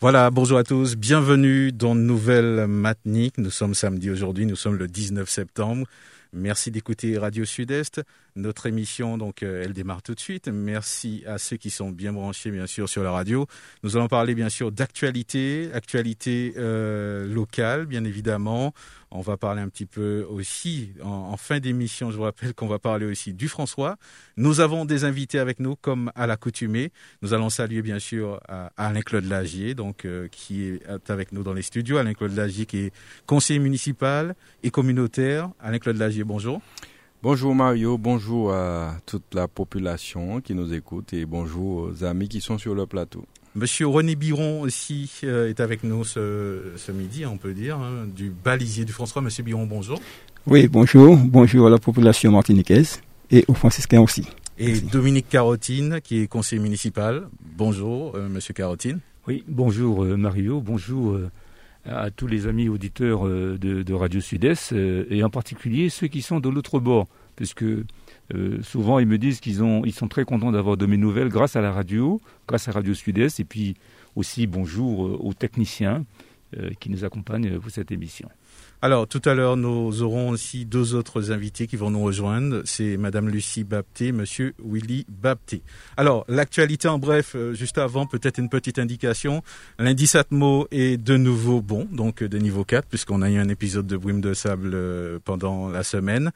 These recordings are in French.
Voilà, bonjour à tous, bienvenue dans Nouvelle Matinique. Nous sommes samedi aujourd'hui, nous sommes le 19 septembre. Merci d'écouter Radio Sud-Est. Notre émission, donc, euh, elle démarre tout de suite. Merci à ceux qui sont bien branchés, bien sûr, sur la radio. Nous allons parler, bien sûr, d'actualité, actualité euh, locale, bien évidemment. On va parler un petit peu aussi, en, fin d'émission, je vous rappelle qu'on va parler aussi du François. Nous avons des invités avec nous, comme à l'accoutumée. Nous allons saluer, bien sûr, Alain-Claude Lagier, donc, euh, qui est avec nous dans les studios. Alain-Claude Lagier, qui est conseiller municipal et communautaire. Alain-Claude Lagier, bonjour. Bonjour Mario, bonjour à toute la population qui nous écoute et bonjour aux amis qui sont sur le plateau. Monsieur René Biron aussi euh, est avec nous ce, midi, on peut dire, hein, du balisier du François. Monsieur Biron, bonjour. Oui, bonjour. Bonjour à la population martiniquaise et aux franciscains aussi. Et Dominique Carotine, qui est conseiller municipal. Bonjour, euh, monsieur Carotine. Oui, bonjour euh, Mario, bonjour à tous les amis auditeurs euh, de, Radio Sud-Est, euh, et en particulier ceux qui sont de l'autre bord, puisque euh, souvent ils me disent qu'ils ils sont très contents d'avoir de mes nouvelles grâce à la radio, grâce à Radio Sud-Est, et puis aussi bonjour aux techniciens qui nous accompagnent pour cette émission. Alors, tout à l'heure, nous aurons aussi deux autres invités qui vont nous rejoindre. C'est Madame Lucie Bapté, Monsieur Willy Bapté. Alors, l'actualité en bref, euh, juste avant, peut-être une petite indication. L'indice Atmo est de nouveau bon, donc de niveau 4, puisqu'on a eu un épisode de brume de sable euh, pendant la semaine.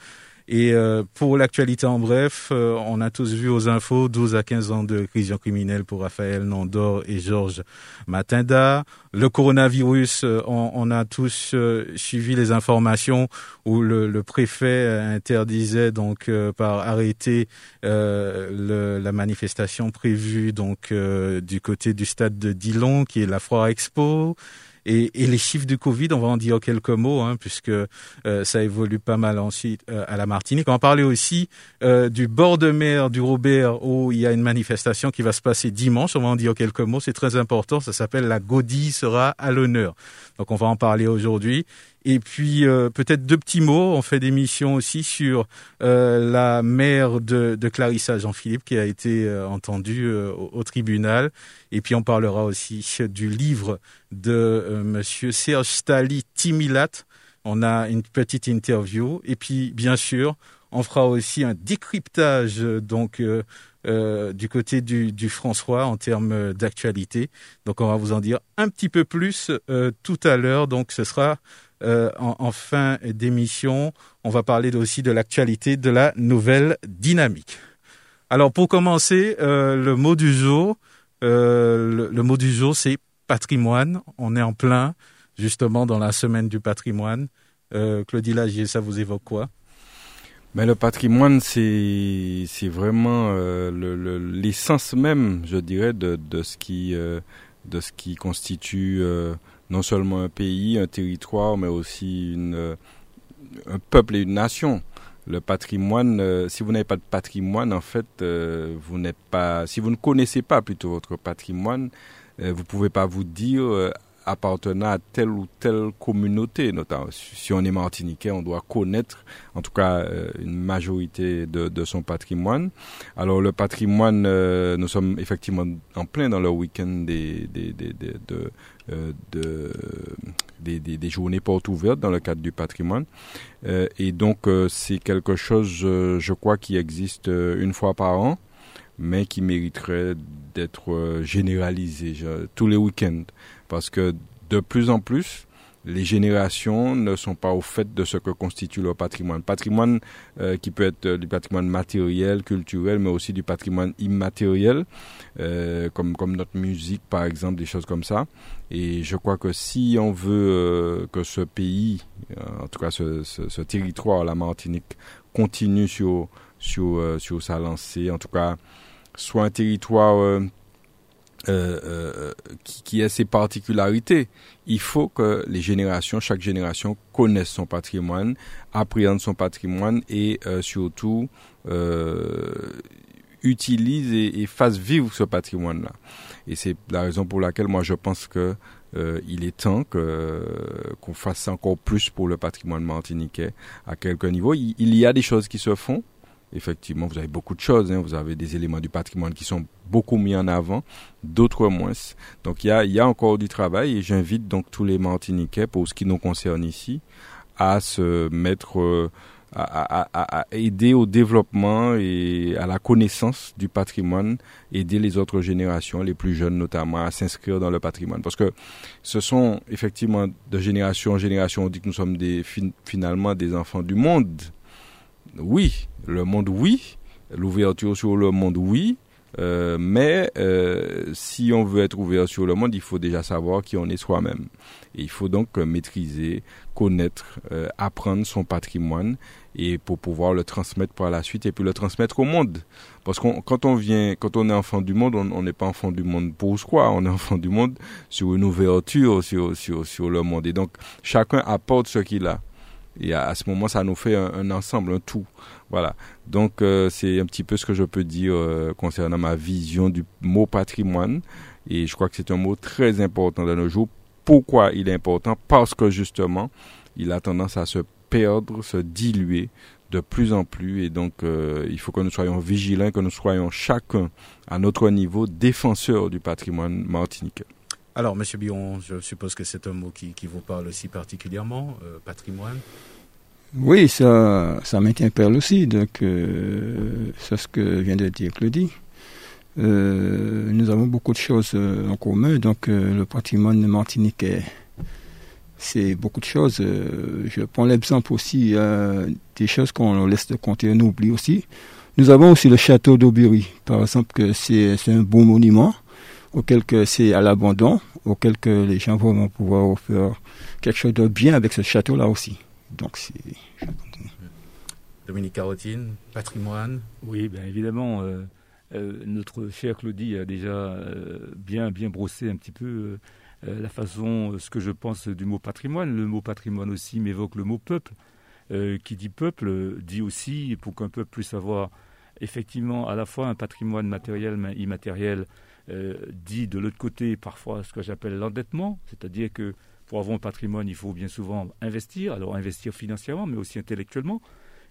Et euh, pour l'actualité en bref, euh, on a tous vu aux infos 12 à 15 ans de prison criminelle pour Raphaël Nandor et Georges Matinda. Le coronavirus, euh, on, a tous suivi les informations où le, le préfet interdisait donc par arrêté la manifestation prévue donc du côté du stade de Dillon qui est la Foire Expo. Et, et, les chiffres du Covid, on va en dire quelques mots, hein, puisque euh, ça évolue pas mal ensuite euh, à la Martinique. On va parler aussi euh, du bord de mer du Robert, où il y a une manifestation qui va se passer dimanche. On va en dire quelques mots, c'est très important. Ça s'appelle la Gaudie sera à l'honneur. Donc on va en parler aujourd'hui. Et puis euh, peut-être deux petits mots. On fait des missions aussi sur euh, la mère de, de Clarissa Jean-Philippe qui a été euh, entendue au, tribunal. Et puis on parlera aussi du livre de Monsieur Serge Stali Timilat. On a une petite interview. Et puis bien sûr, on fera aussi un décryptage donc du côté du, du, François en termes d'actualité. Donc on va vous en dire un petit peu plus tout à l'heure. Donc ce sera euh, en, fin d'émission, on va parler aussi de l'actualité de la nouvelle dynamique. Alors pour commencer, euh, le mot du jour, euh, le, mot du jour, c'est patrimoine. On est en plein justement dans la semaine du patrimoine. Claudie Lagier, ça vous évoque quoi? Mais le patrimoine, c'est vraiment l'essence même, je dirais, de ce qui de ce qui constitue non seulement un pays, un territoire, mais aussi une, un peuple et une nation. Le patrimoine, euh, si vous n'avez pas de patrimoine, en fait, euh, vous n'êtes pas, si vous ne connaissez pas plutôt votre patrimoine, euh, vous pouvez pas vous dire appartenant à telle ou telle communauté, notamment si on est martiniquais, on doit connaître en tout cas euh, une majorité de, son patrimoine. Alors le patrimoine, euh, nous sommes effectivement en plein dans le week-end des, des, des, des de, euh, journées portes ouvertes dans le cadre du patrimoine. et donc c'est quelque chose, je crois, qui existe une fois par an mais qui mériterait d'être généralisé tous les week-ends parce que de plus en plus, les générations ne sont pas au fait de ce que constitue leur patrimoine. Patrimoine euh, qui peut être du patrimoine matériel, culturel, mais aussi du patrimoine immatériel, euh, comme, comme notre musique par exemple, des choses comme ça. Et je crois que si on veut euh, que ce pays, en tout cas ce, ce, territoire, la Martinique, continue sur, sur, sur sa lancée, en tout cas soit un territoire euh, euh, qui, qui, a ses particularités. Il faut que les générations, chaque génération connaisse son patrimoine, appréhende son patrimoine et euh, surtout utilise et, et, fasse vivre ce patrimoine-là. Et c'est la raison pour laquelle moi je pense que il est temps que qu'on fasse encore plus pour le patrimoine martiniquais à quelques niveaux. il y a des choses qui se font effectivement, vous avez beaucoup de choses. Hein. Vous avez des éléments du patrimoine qui sont beaucoup mis en avant, d'autres moins. Donc il y a, y a encore du travail et j'invite donc tous les Martiniquais, pour ce qui nous concerne ici, à se mettre, euh, à, à, à, aider au développement et à la connaissance du patrimoine, aider les autres générations, les plus jeunes notamment, à s'inscrire dans le patrimoine. Parce que ce sont effectivement de génération en génération, on dit que nous sommes des, finalement des enfants du monde oui, le monde, oui. L'ouverture sur le monde, oui. Euh, mais euh, si on veut être ouvert sur le monde, il faut déjà savoir qui on est soi-même. Et il faut donc maîtriser, connaître, euh, apprendre son patrimoine et pour pouvoir le transmettre par la suite et puis le transmettre au monde. Parce que quand on vient, quand on est enfant du monde, on n'est pas enfant du monde pour soi, on est enfant du monde sur une ouverture sur, sur, sur le monde. Et donc chacun apporte ce qu'il a. Et à, ce moment, ça nous fait un, ensemble, un tout. Voilà. Donc, euh, c'est un petit peu ce que je peux dire euh, concernant ma vision du mot patrimoine. Et je crois que c'est un mot très important dans nos jours. Pourquoi il est important? Parce que justement, il a tendance à se perdre, se diluer de plus en plus. Et donc, euh, il faut que nous soyons vigilants, que nous soyons chacun à notre niveau défenseurs du patrimoine martiniquais. Alors, Monsieur Bion, je suppose que c'est un mot qui, vous parle aussi particulièrement, euh, patrimoine. Oui, ça, ça m'interpelle aussi. Donc, euh, c'est ce que vient de dire Claudie. Euh, nous avons beaucoup de choses en commun. Donc, le patrimoine martiniquais, c'est beaucoup de choses. je prends l'exemple aussi des choses qu'on laisse de compter, on oublie aussi. Nous avons aussi le château d'Aubery, par exemple, que c'est un bon monument auquel que c'est à l'abandon, auquel que les gens vont pouvoir faire quelque chose de bien avec ce château-là aussi. Donc c'est. Dominique Carotine, patrimoine. Oui, bien évidemment. Euh, euh, notre cher Claudie a déjà euh, bien bien brossé un petit peu la façon, ce que je pense du mot patrimoine. Le mot patrimoine aussi m'évoque le mot peuple. qui dit peuple dit aussi, pour qu'un peuple puisse avoir effectivement à la fois un patrimoine matériel mais immatériel euh, dit de l'autre côté parfois ce que j'appelle l'endettement, c'est-à-dire que pour avoir un patrimoine, il faut bien souvent investir, alors investir financièrement, mais aussi intellectuellement.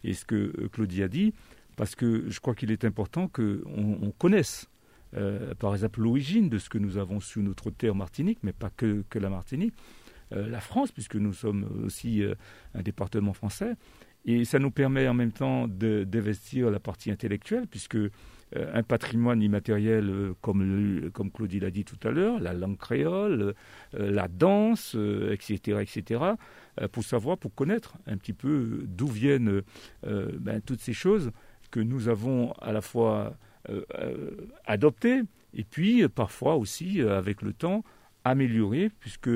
Et ce que euh, Claudie a dit, parce que je crois qu'il est important qu'on on connaisse, euh, par exemple, l'origine de ce que nous avons sur notre terre Martinique, mais pas que, que la Martinique, la France, puisque nous sommes aussi un département français. Et ça nous permet en même temps d'investir la partie intellectuelle, puisque un patrimoine immatériel, euh, comme, Claudie l'a dit tout à l'heure, la langue créole, euh, la danse, etc., etc., pour savoir, pour connaître un petit peu d'où viennent ben, toutes ces choses que nous avons à la fois adoptées et puis parfois aussi, avec le temps, améliorées, puisque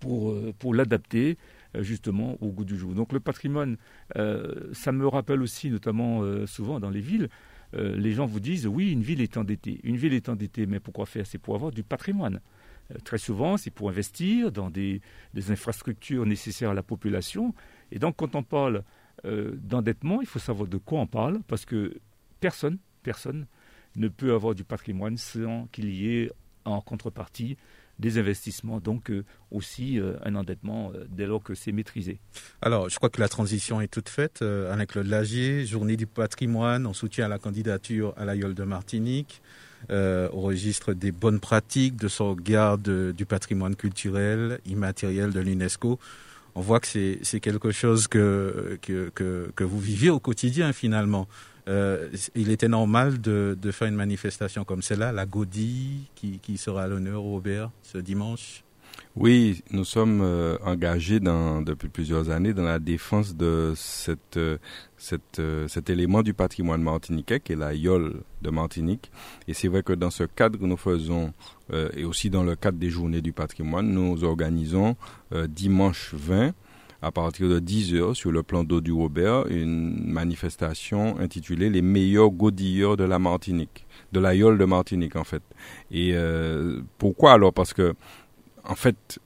pour l'adapter justement au goût du jour. Donc le patrimoine, ça me rappelle aussi, notamment souvent dans les villes, euh, les gens vous disent oui, une ville est endettée. Une ville est endettée, mais pourquoi faire? C'est pour avoir du patrimoine. Euh, très souvent, c'est pour investir dans des, infrastructures nécessaires à la population. Et donc, quand on parle euh, d'endettement, il faut savoir de quoi on parle, parce que personne, personne ne peut avoir du patrimoine sans qu'il y ait en contrepartie des investissements, donc euh, aussi euh, un endettement euh, dès lors que c'est maîtrisé. Alors, je crois que la transition est toute faite. le Lagier, journée du patrimoine, on soutient la candidature à l'Aïol de Martinique, au registre des bonnes pratiques de sauvegarde du patrimoine culturel immatériel de l'UNESCO on voit que c'est quelque chose que, que, que, vous vivez au quotidien finalement. Euh, il était normal de, faire une manifestation comme celle-là, la Gaudie, qui, sera à l'honneur Robert ce dimanche. Oui, nous sommes euh, engagés depuis plusieurs années dans la défense de euh, cet élément du patrimoine martiniquais qui est la yole de Martinique. Et c'est vrai que dans ce cadre nous faisons, et aussi dans le cadre des journées du patrimoine, nous organisons dimanche 20 à partir de 10 heures sur le plan d'eau du Robert une manifestation intitulée Les meilleurs godilleurs de la Martinique, de la Yole de Martinique en fait. Et euh, pourquoi alors? Parce que en fait,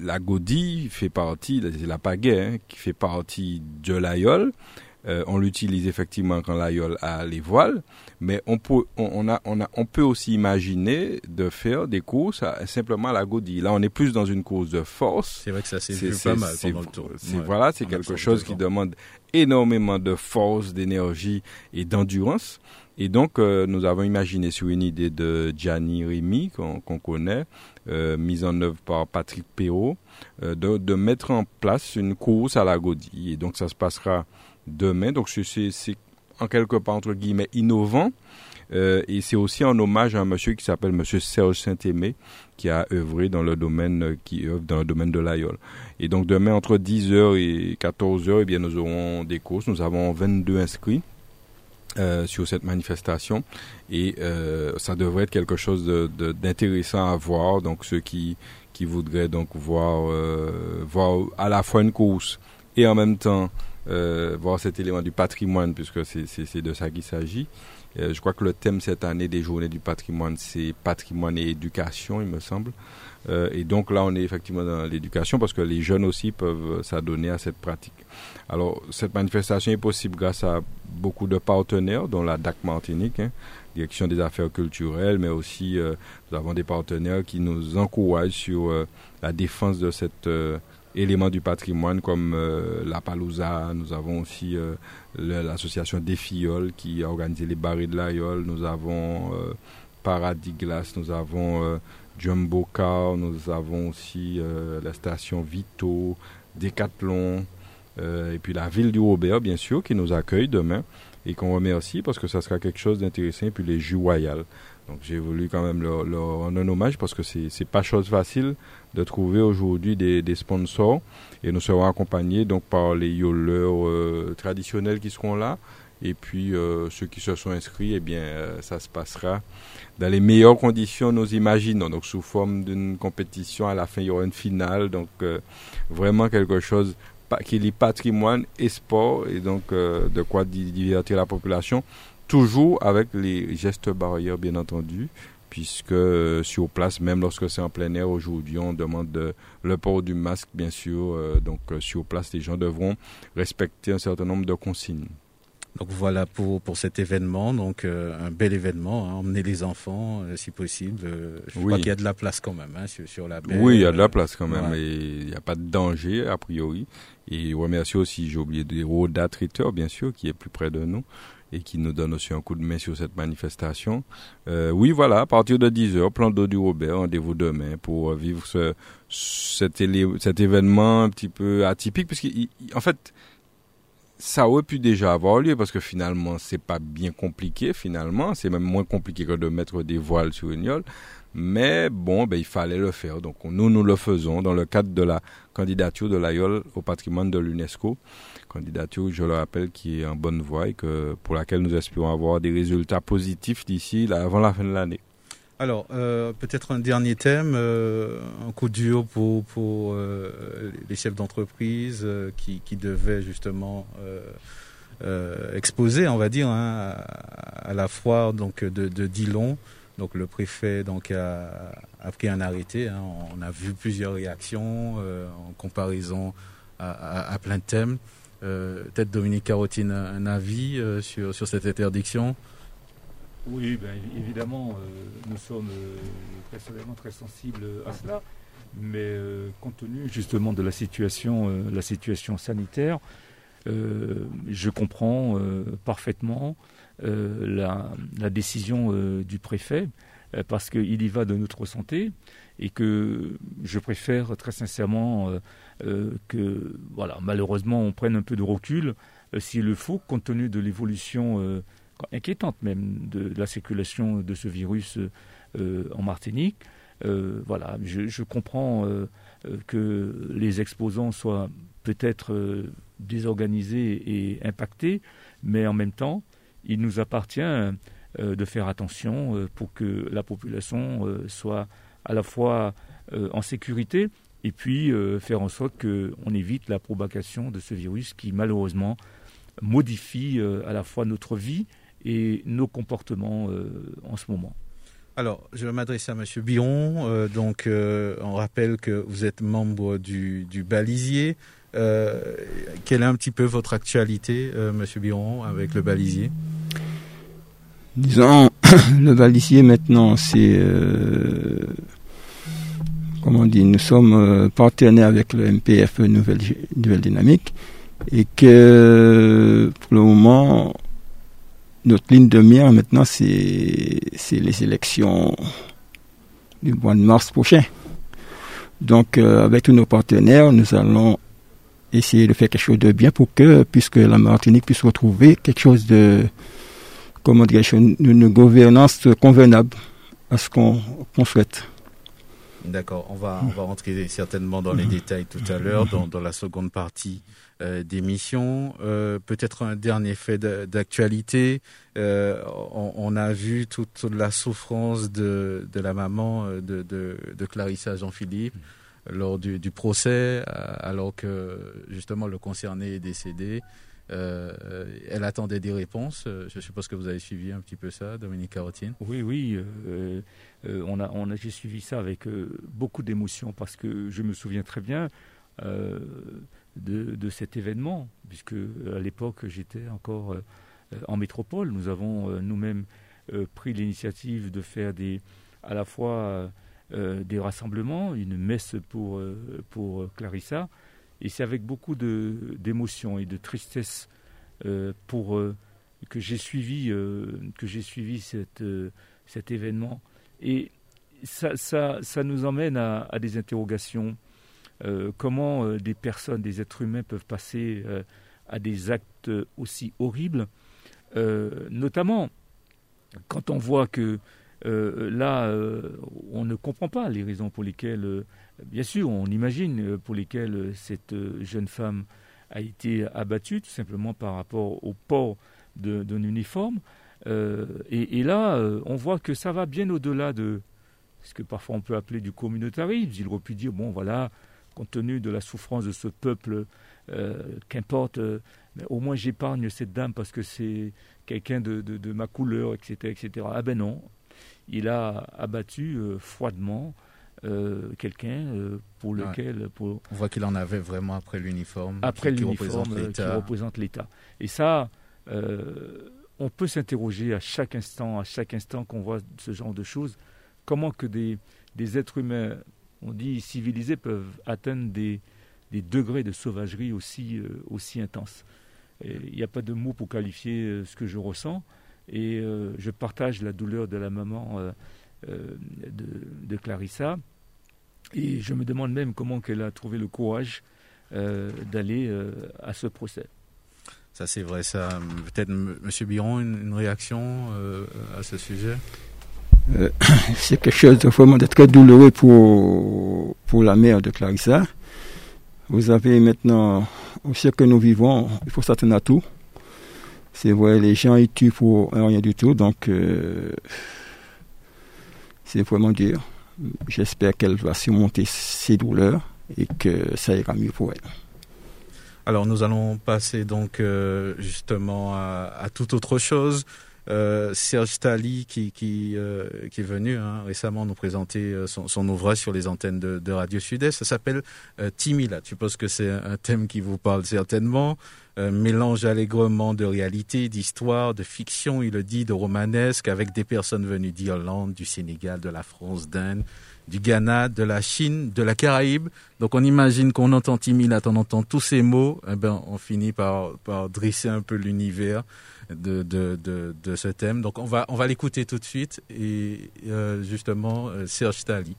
la godille fait partie, la pagaie hein, qui fait partie de l'aïeul. Euh, on l'utilise effectivement quand l'aïeul a les voiles, mais on peut, on, a, on, a, on peut aussi imaginer de faire des courses simplement à la godille. Là, on est plus dans une course de force. C'est vrai que ça s'est vu pas mal pendant le tour. Voilà, c'est quelque chose qui demande énormément de force, d'énergie et d'endurance. Et donc, euh, nous avons imaginé sur une idée de Gianni Rimi, qu'on connaît, euh, mise en œuvre par Patrick Perrault, euh, de, de, mettre en place une course à la godille. Et donc, ça se passera demain. Donc, c'est en quelque part, entre guillemets, innovant. Euh, et c'est aussi en hommage à un monsieur qui s'appelle Monsieur Serge Saint-Aimé, qui a œuvré dans le domaine, qui œuvre dans le domaine de l'aïeul. Et donc demain, entre 10h et 14h, eh bien, nous aurons des courses. Nous avons 22 inscrits. Euh, sur cette manifestation et euh, ça devrait être quelque chose d'intéressant à voir donc ceux qui qui voudraient donc voir euh, voir à la fois une course et en même temps euh, voir cet élément du patrimoine puisque c'est de ça qu'il s'agit euh, je crois que le thème cette année des journées du patrimoine c'est patrimoine et éducation il me semble euh, et donc là, on est effectivement dans l'éducation parce que les jeunes aussi peuvent s'adonner à cette pratique. Alors, cette manifestation est possible grâce à beaucoup de partenaires, dont la DAC Martinique, hein, Direction des affaires culturelles, mais aussi euh, nous avons des partenaires qui nous encouragent sur euh, la défense de cet élément du patrimoine comme la Palouza. Nous avons aussi l'association des Fillioles qui a organisé les barils de l'Aïol. Nous avons Paradis Glace, nous avons Jumbo Car, nous avons aussi euh, la station Vito, Decathlon, euh, et puis la ville du Robert, bien sûr, qui nous accueille demain et qu'on remercie parce que ça sera quelque chose d'intéressant, et puis les jus. Donc j'ai voulu quand même leur, rendre un hommage parce que c'est pas chose facile de trouver aujourd'hui des, des, sponsors. Et nous serons accompagnés donc par les yoleurs euh, traditionnels qui seront là. Et puis ceux qui se sont inscrits, eh bien ça se passera dans les meilleures conditions, nous imaginons. Donc, sous forme d'une compétition, à la fin, il y aura une finale. Donc, euh, vraiment quelque chose qui lie patrimoine et sport, et donc euh, de quoi divertir la population, toujours avec les gestes barrières, bien entendu, puisque euh, sur place, même lorsque c'est en plein air, aujourd'hui, on demande le port du masque, bien sûr. donc, sur place, les gens devront respecter un certain nombre de consignes. Donc voilà pour, pour cet événement, donc euh, un bel événement, hein, emmener les enfants euh, si possible. Euh, je crois qu'il y a de la place quand même hein, sur, sur, la baie. Oui, il y a de la place quand même et il n'y a pas de danger a priori. Et remercie aussi, j'ai oublié de Roda Traiteur bien sûr, qui est plus près de nous et qui nous donne aussi un coup de main sur cette manifestation. oui, voilà, à partir de 10h, plan d'eau du Robert, rendez-vous demain pour vivre ce, cet, cet événement un petit peu atypique, puisqu'en fait, ça aurait pu déjà avoir lieu parce que finalement c'est pas bien compliqué finalement c'est même moins compliqué que de mettre des voiles sur une yole mais bon ben il fallait le faire. Donc nous nous le faisons dans le cadre de la candidature de la yole au patrimoine de l'UNESCO. Candidature je le rappelle qui est en bonne voie et que pour laquelle nous espérons avoir des résultats positifs d'ici avant la fin de l'année. Alors, euh, peut-être un dernier thème, euh, un coup dur pour, euh, les chefs d'entreprise qui, qui devaient justement exposer, on va dire, hein, à, la foire donc de, de Dillon. Donc le préfet donc a, pris un arrêté. Hein. On a vu plusieurs réactions en comparaison à, plein de thèmes. Peut-être Dominique Carotine un avis sur, sur cette interdiction? Oui, ben, évidemment, euh, nous sommes euh, personnellement très sensibles à cela, mais euh, compte tenu justement de la situation, la situation sanitaire, je comprends parfaitement la, la, décision du préfet parce qu'il y va de notre santé et que je préfère très sincèrement que, voilà, malheureusement, on prenne un peu de recul s'il le faut, compte tenu de l'évolution inquiétante même de, la circulation de ce virus euh, en Martinique. Euh, voilà, je, comprends euh, que les exposants soient peut-être désorganisés et impactés, mais en même temps, il nous appartient de faire attention pour que la population soit à la fois en sécurité et puis faire en sorte qu'on évite la propagation de ce virus qui malheureusement modifie à la fois notre vie et nos comportements en ce moment. Alors, je vais m'adresser à M. Biron. donc, on rappelle que vous êtes membre du balisier. Euh, quelle est un petit peu votre actualité, euh, Monsieur Biron, avec le balisier? Disons, le balisier maintenant, c'est euh, comment on dit, nous sommes partenaires avec le MPF Nouvelle, Nouvelle Dynamique et que pour le moment, notre ligne de mire maintenant, c'est les élections du mois de mars prochain. Donc, avec tous nos partenaires, nous allons essayer de faire quelque chose de bien pour que, puisque la Martinique puisse retrouver quelque chose de, comment dire, une gouvernance convenable à ce qu'on souhaite. D'accord, on va, on va rentrer certainement dans les détails tout à l'heure, dans, la seconde partie euh, d'émission. Euh, Peut-être un dernier fait d'actualité. Euh, on, a vu toute la souffrance de, de la maman euh, de, de Clarissa Jean-Philippe lors du, procès, euh, alors que justement le concerné est décédé. Euh, elle attendait des réponses. Euh, je suppose que vous avez suivi un petit peu ça, Dominique Carotine. Oui, oui. On a, on a, j'ai suivi ça avec beaucoup d'émotion parce que je me souviens très bien de, de, cet événement, puisque à l'époque j'étais encore en métropole. Nous avons nous-mêmes pris l'initiative de faire des, à la fois des rassemblements, une messe pour, euh, pour Clarissa. Et c'est avec beaucoup d'émotion et de tristesse euh, pour, que j'ai suivi, que suivi cette, cet événement. Et ça, ça, ça nous emmène à des interrogations. comment des personnes, des êtres humains peuvent passer à des actes aussi horribles, notamment quand on voit que euh, là, euh, on ne comprend pas les raisons pour lesquelles, euh, bien sûr, on imagine pour lesquelles cette jeune femme a été abattue, tout simplement par rapport au port d'un uniforme. Et, là, on voit que ça va bien au-delà de ce que parfois on peut appeler du communautarisme. Il aurait pu dire, bon, voilà, compte tenu de la souffrance de ce peuple, qu'importe, au moins j'épargne cette dame parce que c'est quelqu'un de, de, de, ma couleur, etc., etc. Ah ben non, il a abattu euh, froidement euh, quelqu'un euh, pour lequel. Pour, On voit qu'il en avait vraiment après l'uniforme. Après l'uniforme qui représente l'État. Et ça, on peut s'interroger à chaque instant, à chaque instant qu'on voit ce genre de choses, comment que des, des êtres humains, on dit civilisés, peuvent atteindre des, des degrés de sauvagerie aussi, aussi intenses. Il n'y a pas de mots pour qualifier ce que je ressens. Et euh, je partage la douleur de la maman euh, euh, de, Clarissa. Et je me demande même comment qu'elle a trouvé le courage d'aller à ce procès. Ça, c'est vrai, ça. Peut-être, M. Biron, une, réaction à ce sujet? C'est quelque chose de vraiment très douloureux pour, pour la mère de Clarissa. Vous avez maintenant, au siècle que nous vivons, il faut s'attendre à tout. C'est vrai, les gens ils tuent pour rien du tout, donc euh, c'est vraiment dur. J'espère qu'elle va surmonter ses douleurs et que ça ira mieux pour elle. Alors nous allons passer donc euh, justement à, à, toute autre chose. Euh, Serge Tali qui est venu hein, récemment nous présenter son, ouvrage sur les antennes de, Radio Sud-Est. Ça s'appelle Timila. Je suppose que c'est un thème qui vous parle certainement. Euh, mélange allègrement de réalité, d'histoire, de fiction, il le dit, de romanesque, avec des personnes venues d'Irlande, du Sénégal, de la France, d'Inde, du Ghana, de la Chine, de la Caraïbe. Donc on imagine qu'on entend Timila, on entend tous ces mots, eh ben, on finit par, par dresser un peu l'univers de, de, de, de, ce thème. Donc on va, on va l'écouter tout de suite et euh, justement euh, Serge Tali.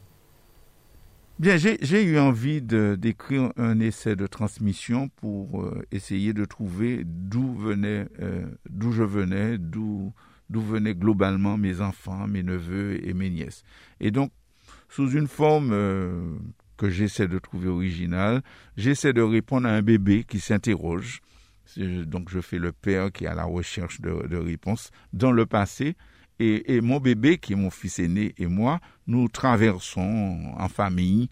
Bien, j'ai eu envie d'écrire un essai de transmission pour euh, essayer de trouver d'où venait, euh, d'où je venais, d'où venaient globalement mes enfants, mes neveux et mes nièces. Et donc, sous une forme euh, que j'essaie de trouver originale, j'essaie de répondre à un bébé qui s'interroge donc je fais le père qui est à la recherche de, de réponses dans le passé. Et, et, mon bébé, qui est mon fils aîné, et moi, nous traversons en famille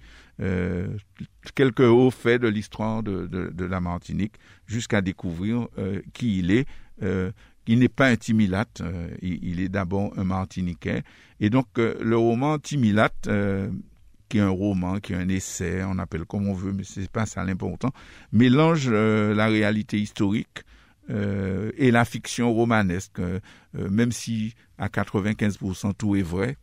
quelques hauts faits de l'histoire de, de, la Martinique jusqu'à découvrir qui il est. il n'est pas un Timilate, il, est d'abord un Martiniquais. Et donc le roman Timilate, qui est un roman, qui est un essai, on appelle comme on veut, mais c'est pas ça l'important, mélange la réalité historique euh, et la fiction romanesque, euh, même si à 95% tout est vrai,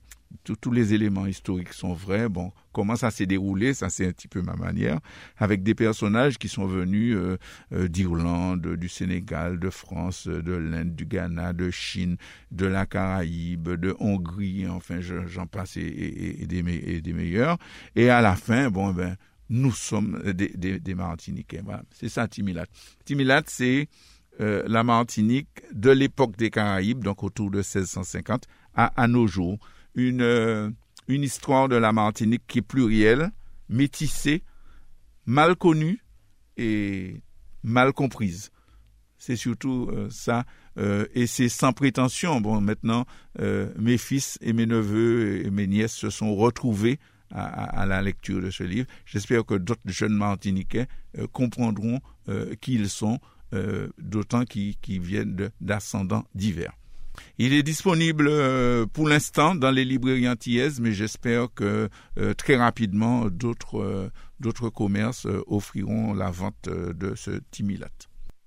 tous les éléments historiques sont vrais. Bon, comment ça s'est déroulé, ça c'est un petit peu ma manière, avec des personnages qui sont venus euh, d'Irlande, du Sénégal, de France, de l'Inde, du Ghana, de Chine, de la Caraïbe, de Hongrie, enfin j'en passe et, des, des, meilleurs. Et à la fin, bon ben nous sommes des, des, des Martiniquais. Voilà, c'est ça Timilat. Timilat, c'est euh, la Martinique de l'époque des Caraïbes, donc autour de 1650, à, à nos jours. Une, euh, une histoire de la Martinique qui est plurielle, métissée, mal connue et mal comprise. C'est surtout euh, ça, et c'est sans prétention. Bon, maintenant, mes fils et mes neveux et mes nièces se sont retrouvés à, la lecture de ce livre. J'espère que d'autres jeunes Martiniquais comprendront qui ils sont euh, d'autant qui, viennent d'ascendants divers. Il est disponible euh, pour l'instant dans les librairies antillaises, mais j'espère que euh, très rapidement d'autres d'autres commerces offriront la vente de ce Timilat.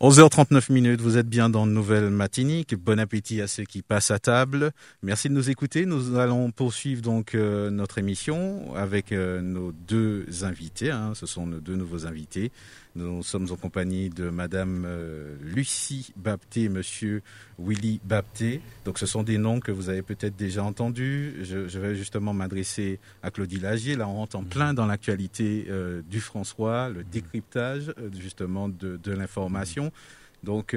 11h39 minutes, vous êtes bien dans Nouvelle Matinique. Bon appétit à ceux qui passent à table. Merci de nous écouter. Nous allons poursuivre donc euh, notre émission avec euh, nos deux invités. Hein. Ce sont nos deux nouveaux invités. Nous sommes en compagnie de Madame euh, Lucie Bapté et Monsieur Willy Bapté. Donc ce sont des noms que vous avez peut-être déjà entendus. Je, vais justement m'adresser à Claudie Lagier. Là, on rentre en plein dans l'actualité euh, du François, le décryptage euh, justement de, l'information. Donc,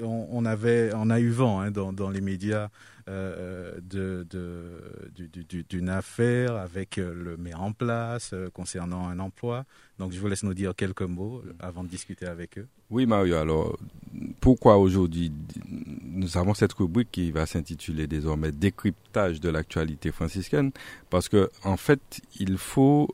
on, avait, on a eu vent hein, dans, les médias euh, de, d'une affaire avec euh, le maire en place euh, concernant un emploi. Donc je vous laisse nous dire quelques mots avant de discuter avec eux. Oui Mario, alors pourquoi aujourd'hui nous avons cette rubrique qui va s'intituler désormais décryptage de l'actualité franciscaine parce que en fait il faut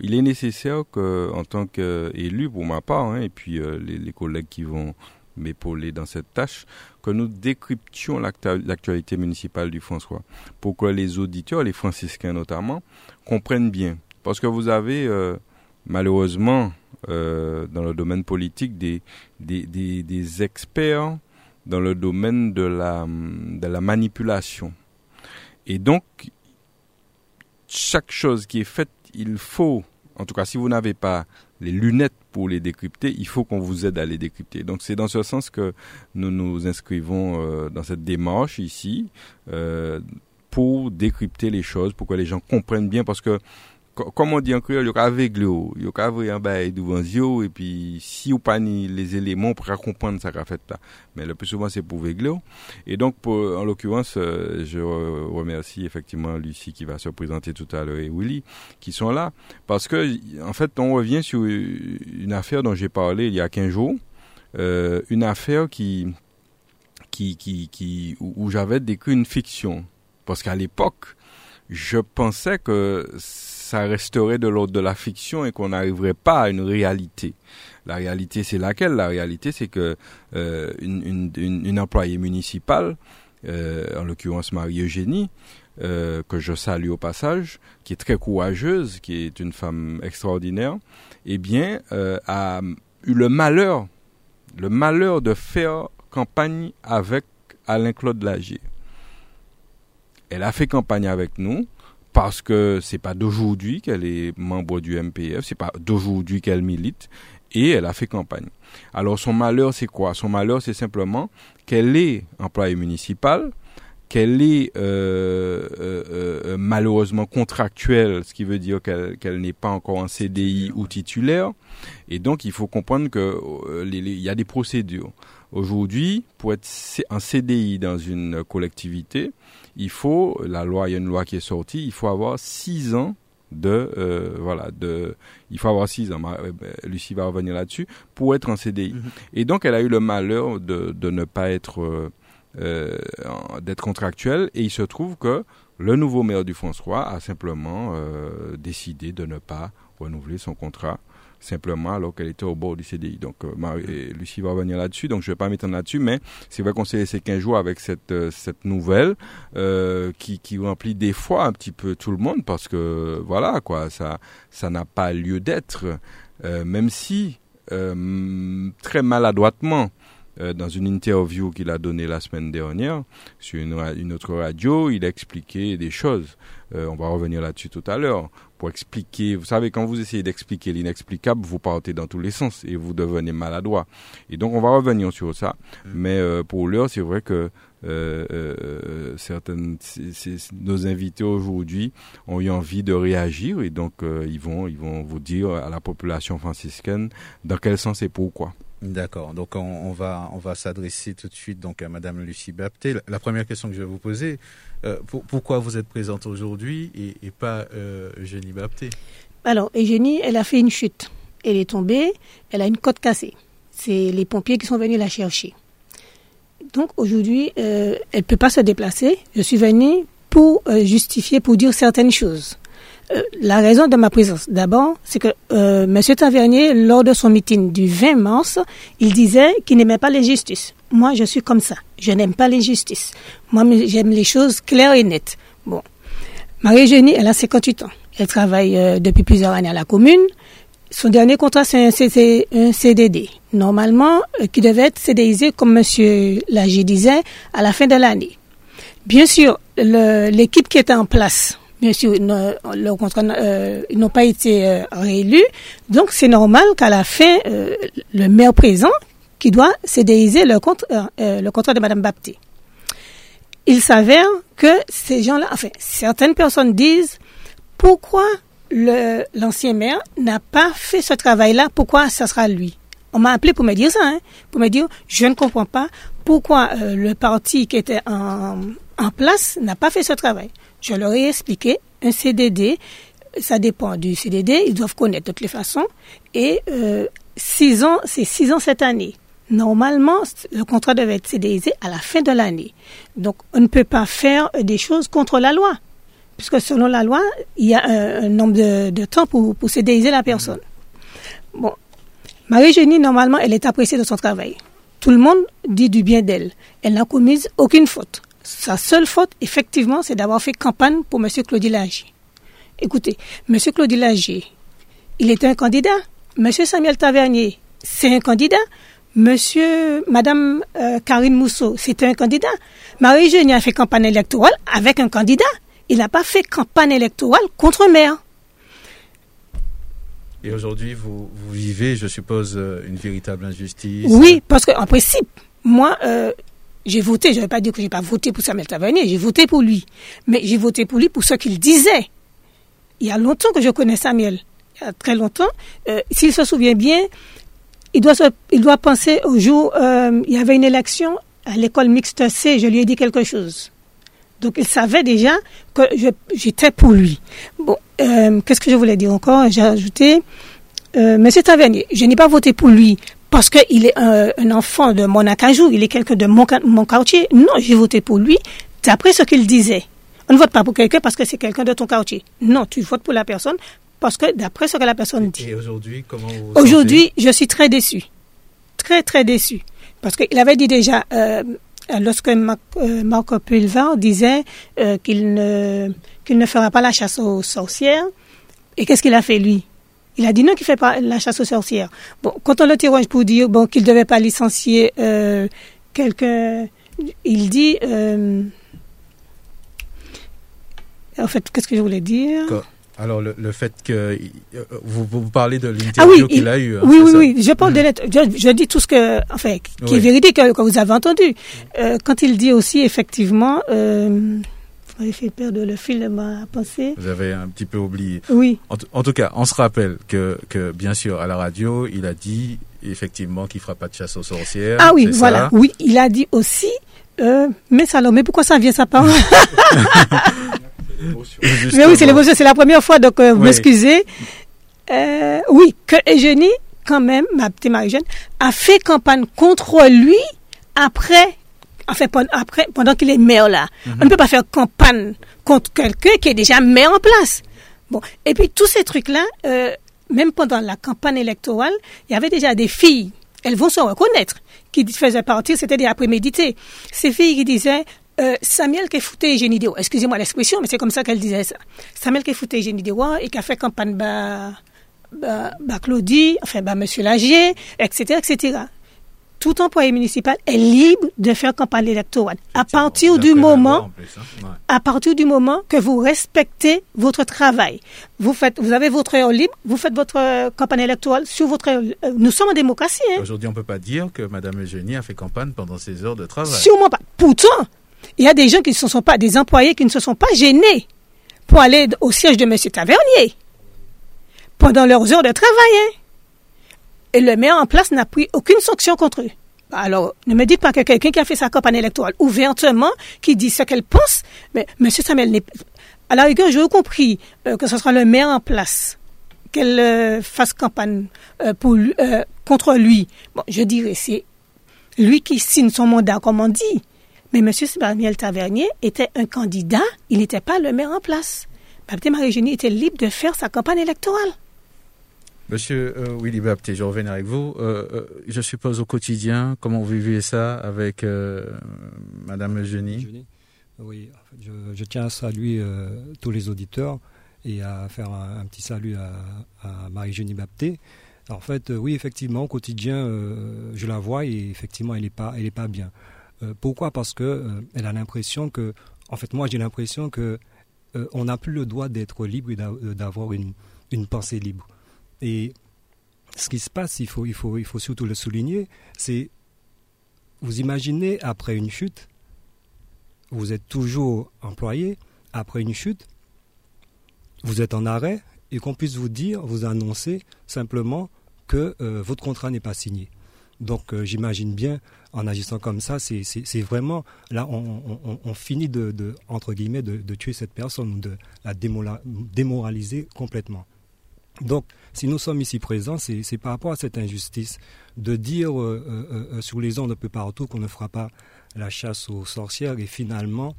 il est nécessaire que en tant qu'élu pour ma part hein, et puis les, les, collègues qui vont m'épauler dans cette tâche, que nous décryptions l'actualité municipale du François, pour que les auditeurs, les franciscains notamment, comprennent bien. Parce que vous avez euh, malheureusement euh, dans le domaine politique des, des, des, experts dans le domaine de la, de la manipulation. Et donc, chaque chose qui est faite, il faut, en tout cas si vous n'avez pas les lunettes pour les décrypter, il faut qu'on vous aide à les décrypter. Donc c'est dans ce sens que nous nous inscrivons euh, dans cette démarche ici euh, pour décrypter les choses, pour que les gens comprennent bien, parce que comme on dit en créole, il y a aveugle, il y a un bail devant et puis si ou pas ni les éléments pour comprendre ça qu'a fait là. Mais le plus souvent c'est pour veugler. Et donc pour, en l'occurrence, euh, je remercie effectivement Lucie qui va se présenter tout à l'heure et Willy qui sont là parce que en fait on revient sur une affaire dont j'ai parlé il y a 15 jours, euh, une affaire qui qui qui, qui où j'avais décrit une fiction parce qu'à l'époque je pensais que ça resterait de l'ordre de la fiction et qu'on n'arriverait pas à une réalité. La réalité, c'est laquelle? La réalité, c'est que euh, une, employée municipale, euh, en l'occurrence Marie-Eugénie, euh, que je salue au passage, qui est très courageuse, qui est une femme extraordinaire, eh bien, a eu le malheur, le malheur de faire campagne avec Alain-Claude Lagier. Elle a fait campagne avec nous parce que c'est pas d'aujourd'hui qu'elle est membre du MPF, c'est pas d'aujourd'hui qu'elle milite et elle a fait campagne. Alors son malheur c'est quoi? Son malheur c'est simplement qu'elle est employée municipale, qu'elle est malheureusement contractuelle, ce qui veut dire qu'elle n'est pas encore en CDI ou titulaire. Et donc, il faut comprendre que il y a des procédures. Aujourd'hui, pour être en CDI dans une collectivité, il faut, la loi, il y a une loi qui est sortie, il faut avoir six ans de euh, voilà de il faut avoir six ans. Euh, ben, Lucie va revenir là-dessus pour être en CDI mhm. et donc elle a eu le malheur de, de ne pas être euh, d'être contractuelle. Et il se trouve que le nouveau maire du François a simplement décidé de ne pas renouveler son contrat simplement alors qu'elle était au bord du CDI. Donc euh, Lucie va revenir là-dessus, donc je ne vais pas m'étendre là-dessus, mais c'est vrai qu'on s'est laissé 15 jours avec cette, euh, nouvelle euh, qui, qui remplit des fois un petit peu tout le monde parce que voilà quoi, ça ça n'a pas lieu d'être, même si très maladroitement dans une interview qu'il a donnée la semaine dernière sur une autre radio, il a expliqué des choses. on va revenir là-dessus tout à l'heure expliquer. Vous savez, quand vous essayez d'expliquer l'inexplicable, vous partez dans tous les sens et vous devenez maladroit. Et donc, on va revenir sur ça. Mm. Mais euh, pour l'heure, c'est vrai que euh, euh, certaines, nos invités aujourd'hui ont eu envie de réagir et donc ils vont, ils vont vous dire à la population franciscaine dans quel sens et pourquoi. D'accord. Donc on, va on va s'adresser tout de suite donc à Madame Lucie Bapté. La, première question que je vais vous poser, euh, pourquoi vous êtes présente aujourd'hui et, pas euh, Eugénie Bapté Alors Eugénie, elle a fait une chute. Elle est tombée. Elle a une côte cassée. C'est les pompiers qui sont venus la chercher. Donc aujourd'hui, euh, elle peut pas se déplacer. Je suis venue pour euh, justifier, pour dire certaines choses. Euh, la raison de ma présence, d'abord, c'est que euh, M. Tavernier, lors de son meeting du 20 mars, il disait qu'il n'aimait pas l'injustice. Moi, je suis comme ça. Je n'aime pas l'injustice. Moi, j'aime les choses claires et nettes. Bon. Marie-Eugénie, elle a 58 ans. Elle travaille euh, depuis plusieurs années à la commune. Son dernier contrat, c'est un, CDD. Normalement, euh, qui devait être CDIsé, comme M. Lagier disait, à la fin de l'année. Bien sûr, l'équipe qui était en place bien sûr, euh, ils n'ont pas été euh, réélus. Donc, c'est normal qu'à la fin, euh, le maire présent, qui doit cédéiser le, contrat, de Mme Bapté. Il s'avère que ces gens-là, enfin, certaines personnes disent pourquoi l'ancien maire n'a pas fait ce travail-là, pourquoi ça sera lui? On m'a appelé pour me dire ça, hein, pour me dire je ne comprends pas pourquoi le parti qui était en place n'a pas fait ce travail. Je leur ai expliqué, un CDD, ça dépend du CDD, ils doivent connaître toutes les façons. Et euh, six ans, c'est six ans cette année. Normalement, le contrat devait être CDIsé à la fin de l'année. Donc, on ne peut pas faire des choses contre la loi. Puisque selon la loi, il y a un, nombre de, temps pour, pour la personne. Bon. Marie-Génie, normalement, elle est appréciée de son travail. Tout le monde dit du bien d'elle. Elle n'a commis aucune faute. Sa seule faute, effectivement, c'est d'avoir fait campagne pour M. Claudie Lagier. Écoutez, M. Claudie Lagier, il était un candidat. M. Samuel Tavernier, c'est un candidat. Monsieur, Madame euh, Karine Mousseau, c'était un candidat. Marie Génie a fait campagne électorale avec un candidat. Il n'a pas fait campagne électorale contre maire. Et aujourd'hui, vous, vivez, je suppose, euh, une véritable injustice. Oui, parce qu'en principe, moi, euh, j'ai voté, je ne vais pas dire que j'ai pas voté pour Samuel Tavernier, j'ai voté pour lui. Mais j'ai voté pour lui pour ce qu'il disait. Il y a longtemps que je connais Samuel. Il y a très longtemps. Euh, S'il se souvient bien, il doit, il doit penser au jour, euh, il y avait une élection à l'école mixte C, je lui ai dit quelque chose. Donc il savait déjà que j'étais pour lui. Bon, euh, qu'est-ce que je voulais dire encore? J'ai ajouté, euh, Monsieur Tavernier, je n'ai pas voté pour lui parce qu'il est un, enfant de mon acajou, il est quelqu'un de mon, mon quartier. Non, j'ai voté pour lui d'après ce qu'il disait. On ne vote pas pour quelqu'un parce que c'est quelqu'un de ton quartier. Non, tu votes pour la personne parce que d'après ce que la personne dit. Et aujourd'hui, comment vous Aujourd'hui, je suis très déçu. Très, très déçu. Parce qu'il avait dit déjà, euh, lorsque Marc, euh, Pulvar disait euh, qu'il ne, qu'il ne fera pas la chasse aux sorcières, et qu'est-ce qu'il a fait lui? Il a dit non, qu'il fait pas la chasse aux sorcières. Bon, quand on le témoigne pour dire bon qu'il devait pas licencier euh, quelqu'un, il dit. Euh, en fait, qu'est-ce que je voulais dire? Alors le, le fait que euh, vous, vous parlez de Ah l'interview oui, qu'il il- a eu. oui, oui, oui. Je parle de l'être- je, je dis tout ce que, enfin, qui Oui. est véridique que, que vous avez entendu. Euh, quand il dit aussi effectivement, euh, vous m'avez fait perdre le fil de ma pensée. Vous avez un petit peu oublié. Oui, En, tout cas, on se rappelle que, que bien sûr à la radio, il a dit effectivement qu'il fera pas de chasse aux sorcières. ah oui, voilà. ça. Oui, il a dit aussi. Euh, mais ça, alors, mais pourquoi ça vient sa parole Mais oui, c'est l'émotion, c'est la première fois, donc euh, vous Oui. m'excusez. Euh, oui, que Eugénie, quand même, ma petite Marie-Jeanne, a fait campagne contre lui après, enfin, pendant, après, pendant qu'il est maire là. Mhm. On ne peut pas faire campagne contre quelqu'un qui est déjà maire en place. Bon, et puis tous ces trucs-là, euh, même pendant la campagne électorale, il y avait déjà des filles, elles vont se reconnaître, qui faisaient partie, c'était des prémédités. Ces filles qui disaient, euh, Samuel qui foutait Génie des Rois, excusez-moi l'expression, mais c'est comme ça qu'elle disait ça. Samuel qui foutait Génie des Rois et qui a fait campagne bah, bah, bah Claudie, enfin bah Monsieur Lagier, etc., etc. Tout employé municipal est libre de faire campagne électorale à partir du moment plus, hein. Ouais. à partir du moment que vous respectez votre travail. Vous faites, vous avez votre heure libre, vous faites votre euh, campagne électorale sur votre heure. euh, Nous sommes en démocratie, hein. Aujourd'hui, on peut pas dire que Madame Eugénie a fait campagne pendant ses heures de travail. Sûrement pas. Pourtant, il y a des gens qui ne se sont pas, des employés qui ne se sont pas gênés pour aller au siège de Monsieur Tavernier pendant leurs heures de travail. hein. Et le maire en place n'a pris aucune sanction contre eux. Alors, ne me dites pas que quelqu'un qui a fait sa campagne électorale ouvertement, qui dit ce qu'elle pense, mais Monsieur Samuel n'est à la rigueur, j'ai compris euh, que ce sera le maire en place qu'elle euh, fasse campagne euh, contre lui. Bon, je dirais c'est lui qui signe son mandat, comme on dit. Mais M. Samuel Tavernier était un candidat, il n'était pas le maire en place. Baptiste Marie-Génie était libre de faire sa campagne électorale. Monsieur euh, Willy Bapté, je reviens avec vous. Euh, euh, je suppose au quotidien, comment vous vivez ça avec Madame Eugénie? Oui, je, je tiens à saluer tous les auditeurs et à faire un, petit salut à, Marie-Génie Bapté. En fait, oui, effectivement, au quotidien, je la vois et effectivement, elle n'est pas, elle est pas bien. Pourquoi? Parce que elle a l'impression que, en fait, moi, j'ai l'impression que on n'a plus le droit d'être libre et d'a- d'avoir une, une pensée libre. Et ce qui se passe, il faut, il faut, il faut surtout le souligner, c'est, vous imaginez après une chute, vous êtes toujours employé, après une chute, vous êtes en arrêt, et qu'on puisse vous dire, vous annoncer simplement que euh, votre contrat n'est pas signé. Donc euh, j'imagine bien, en agissant comme ça, c'est vraiment, là, on, finit de, entre guillemets, de, tuer cette personne, ou de la démoraliser complètement. Donc, si nous sommes ici présents, c'est par rapport à cette injustice de dire euh, euh, euh, sur les ondes un peu partout qu'on ne fera pas la chasse aux sorcières et finalement,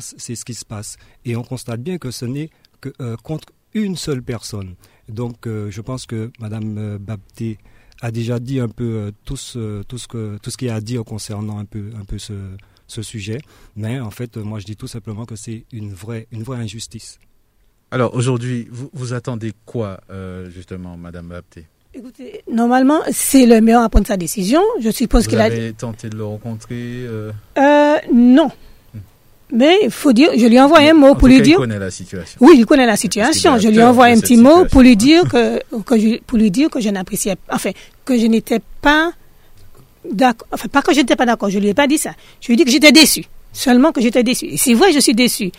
c'est ce qui se passe. Et on constate bien que ce n'est que contre une seule personne. Donc, je pense que Madame Bapté a déjà dit un peu tout ce, que tout ce qu'il y a à concernant un peu ce, sujet. Mais en fait, moi, je dis tout simplement que c'est une vraie injustice. Alors aujourd'hui, vous, vous attendez quoi euh, justement, Madame Bapté Écoutez, normalement, c'est le maire à prendre sa décision. Je suppose Vous qu'il a. avez tenté de le rencontrer euh, Euh, non. Mais il faut dire, je lui ai envoyé un mot en pour lui cas, dire. Il connaît la situation. Oui, il connaît la situation. Je lui de un petit mot pour lui dire que, que je, pour lui dire que je n'appréciais, enfin, que je n'étais pas d'accord. Enfin, pas que je n'étais pas d'accord. Je lui ai pas dit ça. Je lui ai dit que j'étais déçu. Seulement que j'étais déçu. Et c'est vrai, je suis déçu.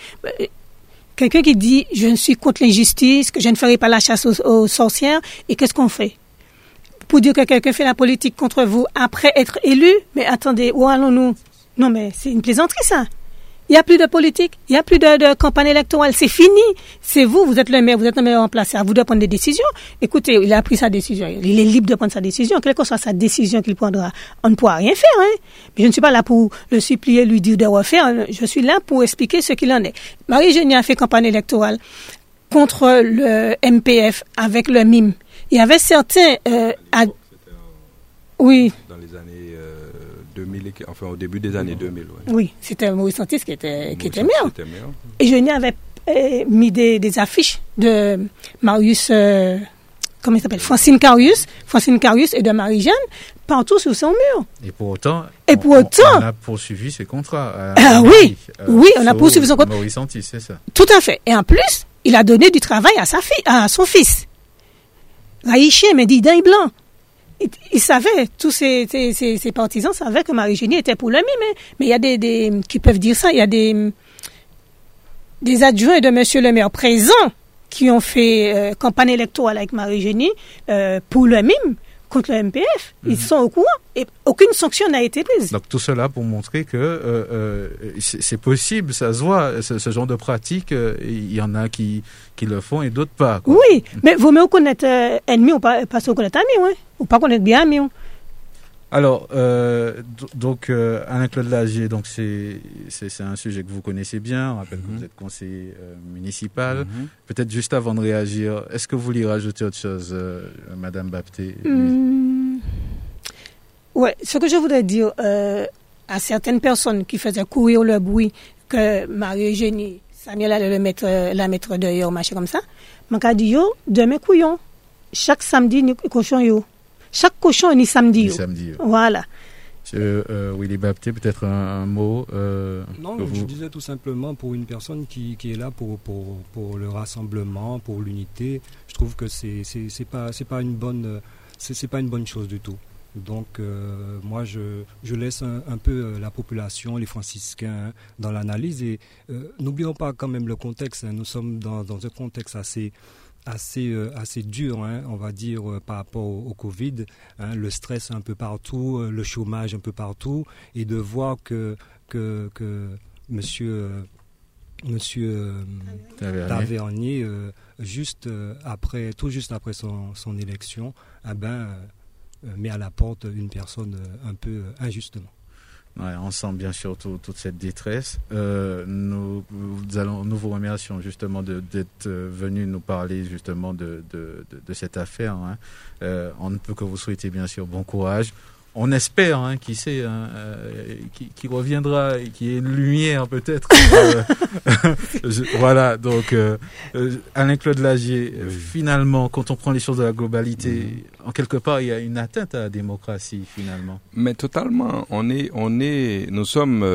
Quelqu'un qui dit je ne suis contre l'injustice, que je ne ferai pas la chasse aux, aux sorcières, et qu'est-ce qu'on fait? Pour dire que quelqu'un fait la politique contre vous après être élu? Mais attendez, où allons-nous? Non, mais c'est une plaisanterie, ça. Il n'y a plus de politique, il n'y a plus de, de campagne électorale, c'est fini. C'est vous, vous êtes le maire, vous êtes le maire en place, à vous de prendre des décisions. Écoutez, il a pris sa décision, il est libre de prendre sa décision, quelle que soit sa décision qu'il prendra. On ne pourra rien faire, hein. Mais je ne suis pas là pour le supplier, lui dire de refaire, je suis là pour expliquer ce qu'il en est. Marie-Génie a fait campagne électorale contre le MPF avec le MIM. Il y avait certains... euh, à- Oui, Dans les années euh, 2000, et- enfin au début des années 2000. ouais. oui, c'était Maurice Santis qui était, qui était maire. Et Génie avait euh, mis des, des affiches de Marius, euh, comment il s'appelle Francine Carius, Francine Carius et de Marie-Jeanne partout sur son mur. Et pour autant, Et on- pour on- autant- on a poursuivi ses contrats. à- Ah oui, euh, oui, on a poursuivi son contrat. Maurice Santis, c'est ça. Tout à fait. Et en plus, il a donné du travail à sa fille, à son fils. Raïché, mais dit d'un blanc. Il, savait, tous ses, partisans savaient que Marie-Génie était pour le mais, mais il y a des, des, qui peuvent dire ça. Il y a des, des adjoints de Monsieur le maire présents qui ont fait euh, campagne électorale avec Marie-Génie euh, pour le mime contre le MPF. Ils mhm. sont au courant et aucune sanction n'a été prise. Donc tout cela pour montrer que euh, c'est possible, ça se voit, ce, genre de pratique, il y en a qui, qui le font et d'autres pas. Oui, mais vous mieux connaître ennemi ou pas, pas connaître ami, ouais. ou pas connaître bien ami. Alors, euh, donc, euh, Alain-Claude Lagier, donc c'est, c'est, un sujet que vous connaissez bien. On rappelle que vous mhm. êtes conseiller euh, municipal. Mhm. Peut-être juste avant de réagir, est-ce que vous voulez rajouter autre chose, Madame Bapté hmm. Oui, ce que je voudrais dire à certaines personnes qui faisaient courir le bruit que Marie-Eugénie, Samuel allait le mettre, la mettre dehors, machin comme ça, je dit, yo, demain couillon. Chaque samedi, cochon yo. Chaque cochon est ni samedi. samedi. Voilà. Euh, Willy Bapté, peut-être un, mot euh, Non, je disais tout simplement pour une personne qui, qui est là pour, pour, pour, le rassemblement, pour l'unité, je trouve que c'est c'est pas c'est pas une bonne c'est pas une bonne chose du tout. Donc euh, moi je, je laisse un, un, peu euh, la population, les franciscains dans l'analyse et n'oublions pas quand même le contexte. Hein. nous sommes dans, dans un contexte assez assez, euh, assez dur, hein, on va dire, euh, par rapport au, Covid, hein, le stress un peu partout, euh, le chômage un peu partout, et de voir que, que, que monsieur, monsieur Tavernier, juste après, tout juste après son, son élection, eh ben, met à la porte une personne un peu injustement. Ouais, on sent bien sûr toute cette détresse. Euh, nous, allons, nous vous remercions justement d'être euh, venu nous parler justement de, de, de, cette affaire. Hein. Euh, on ne peut que vous souhaiter bien sûr bon courage on espère, hein, qui sait, hein, euh, qui, reviendra et qui est une lumière peut-être. Euh, voilà, donc euh, Alain-Claude Lagier, finalement, quand on prend les choses de la globalité, mm. en quelque part, il y a une atteinte à la démocratie, finalement. Mais totalement, on est, on est, nous sommes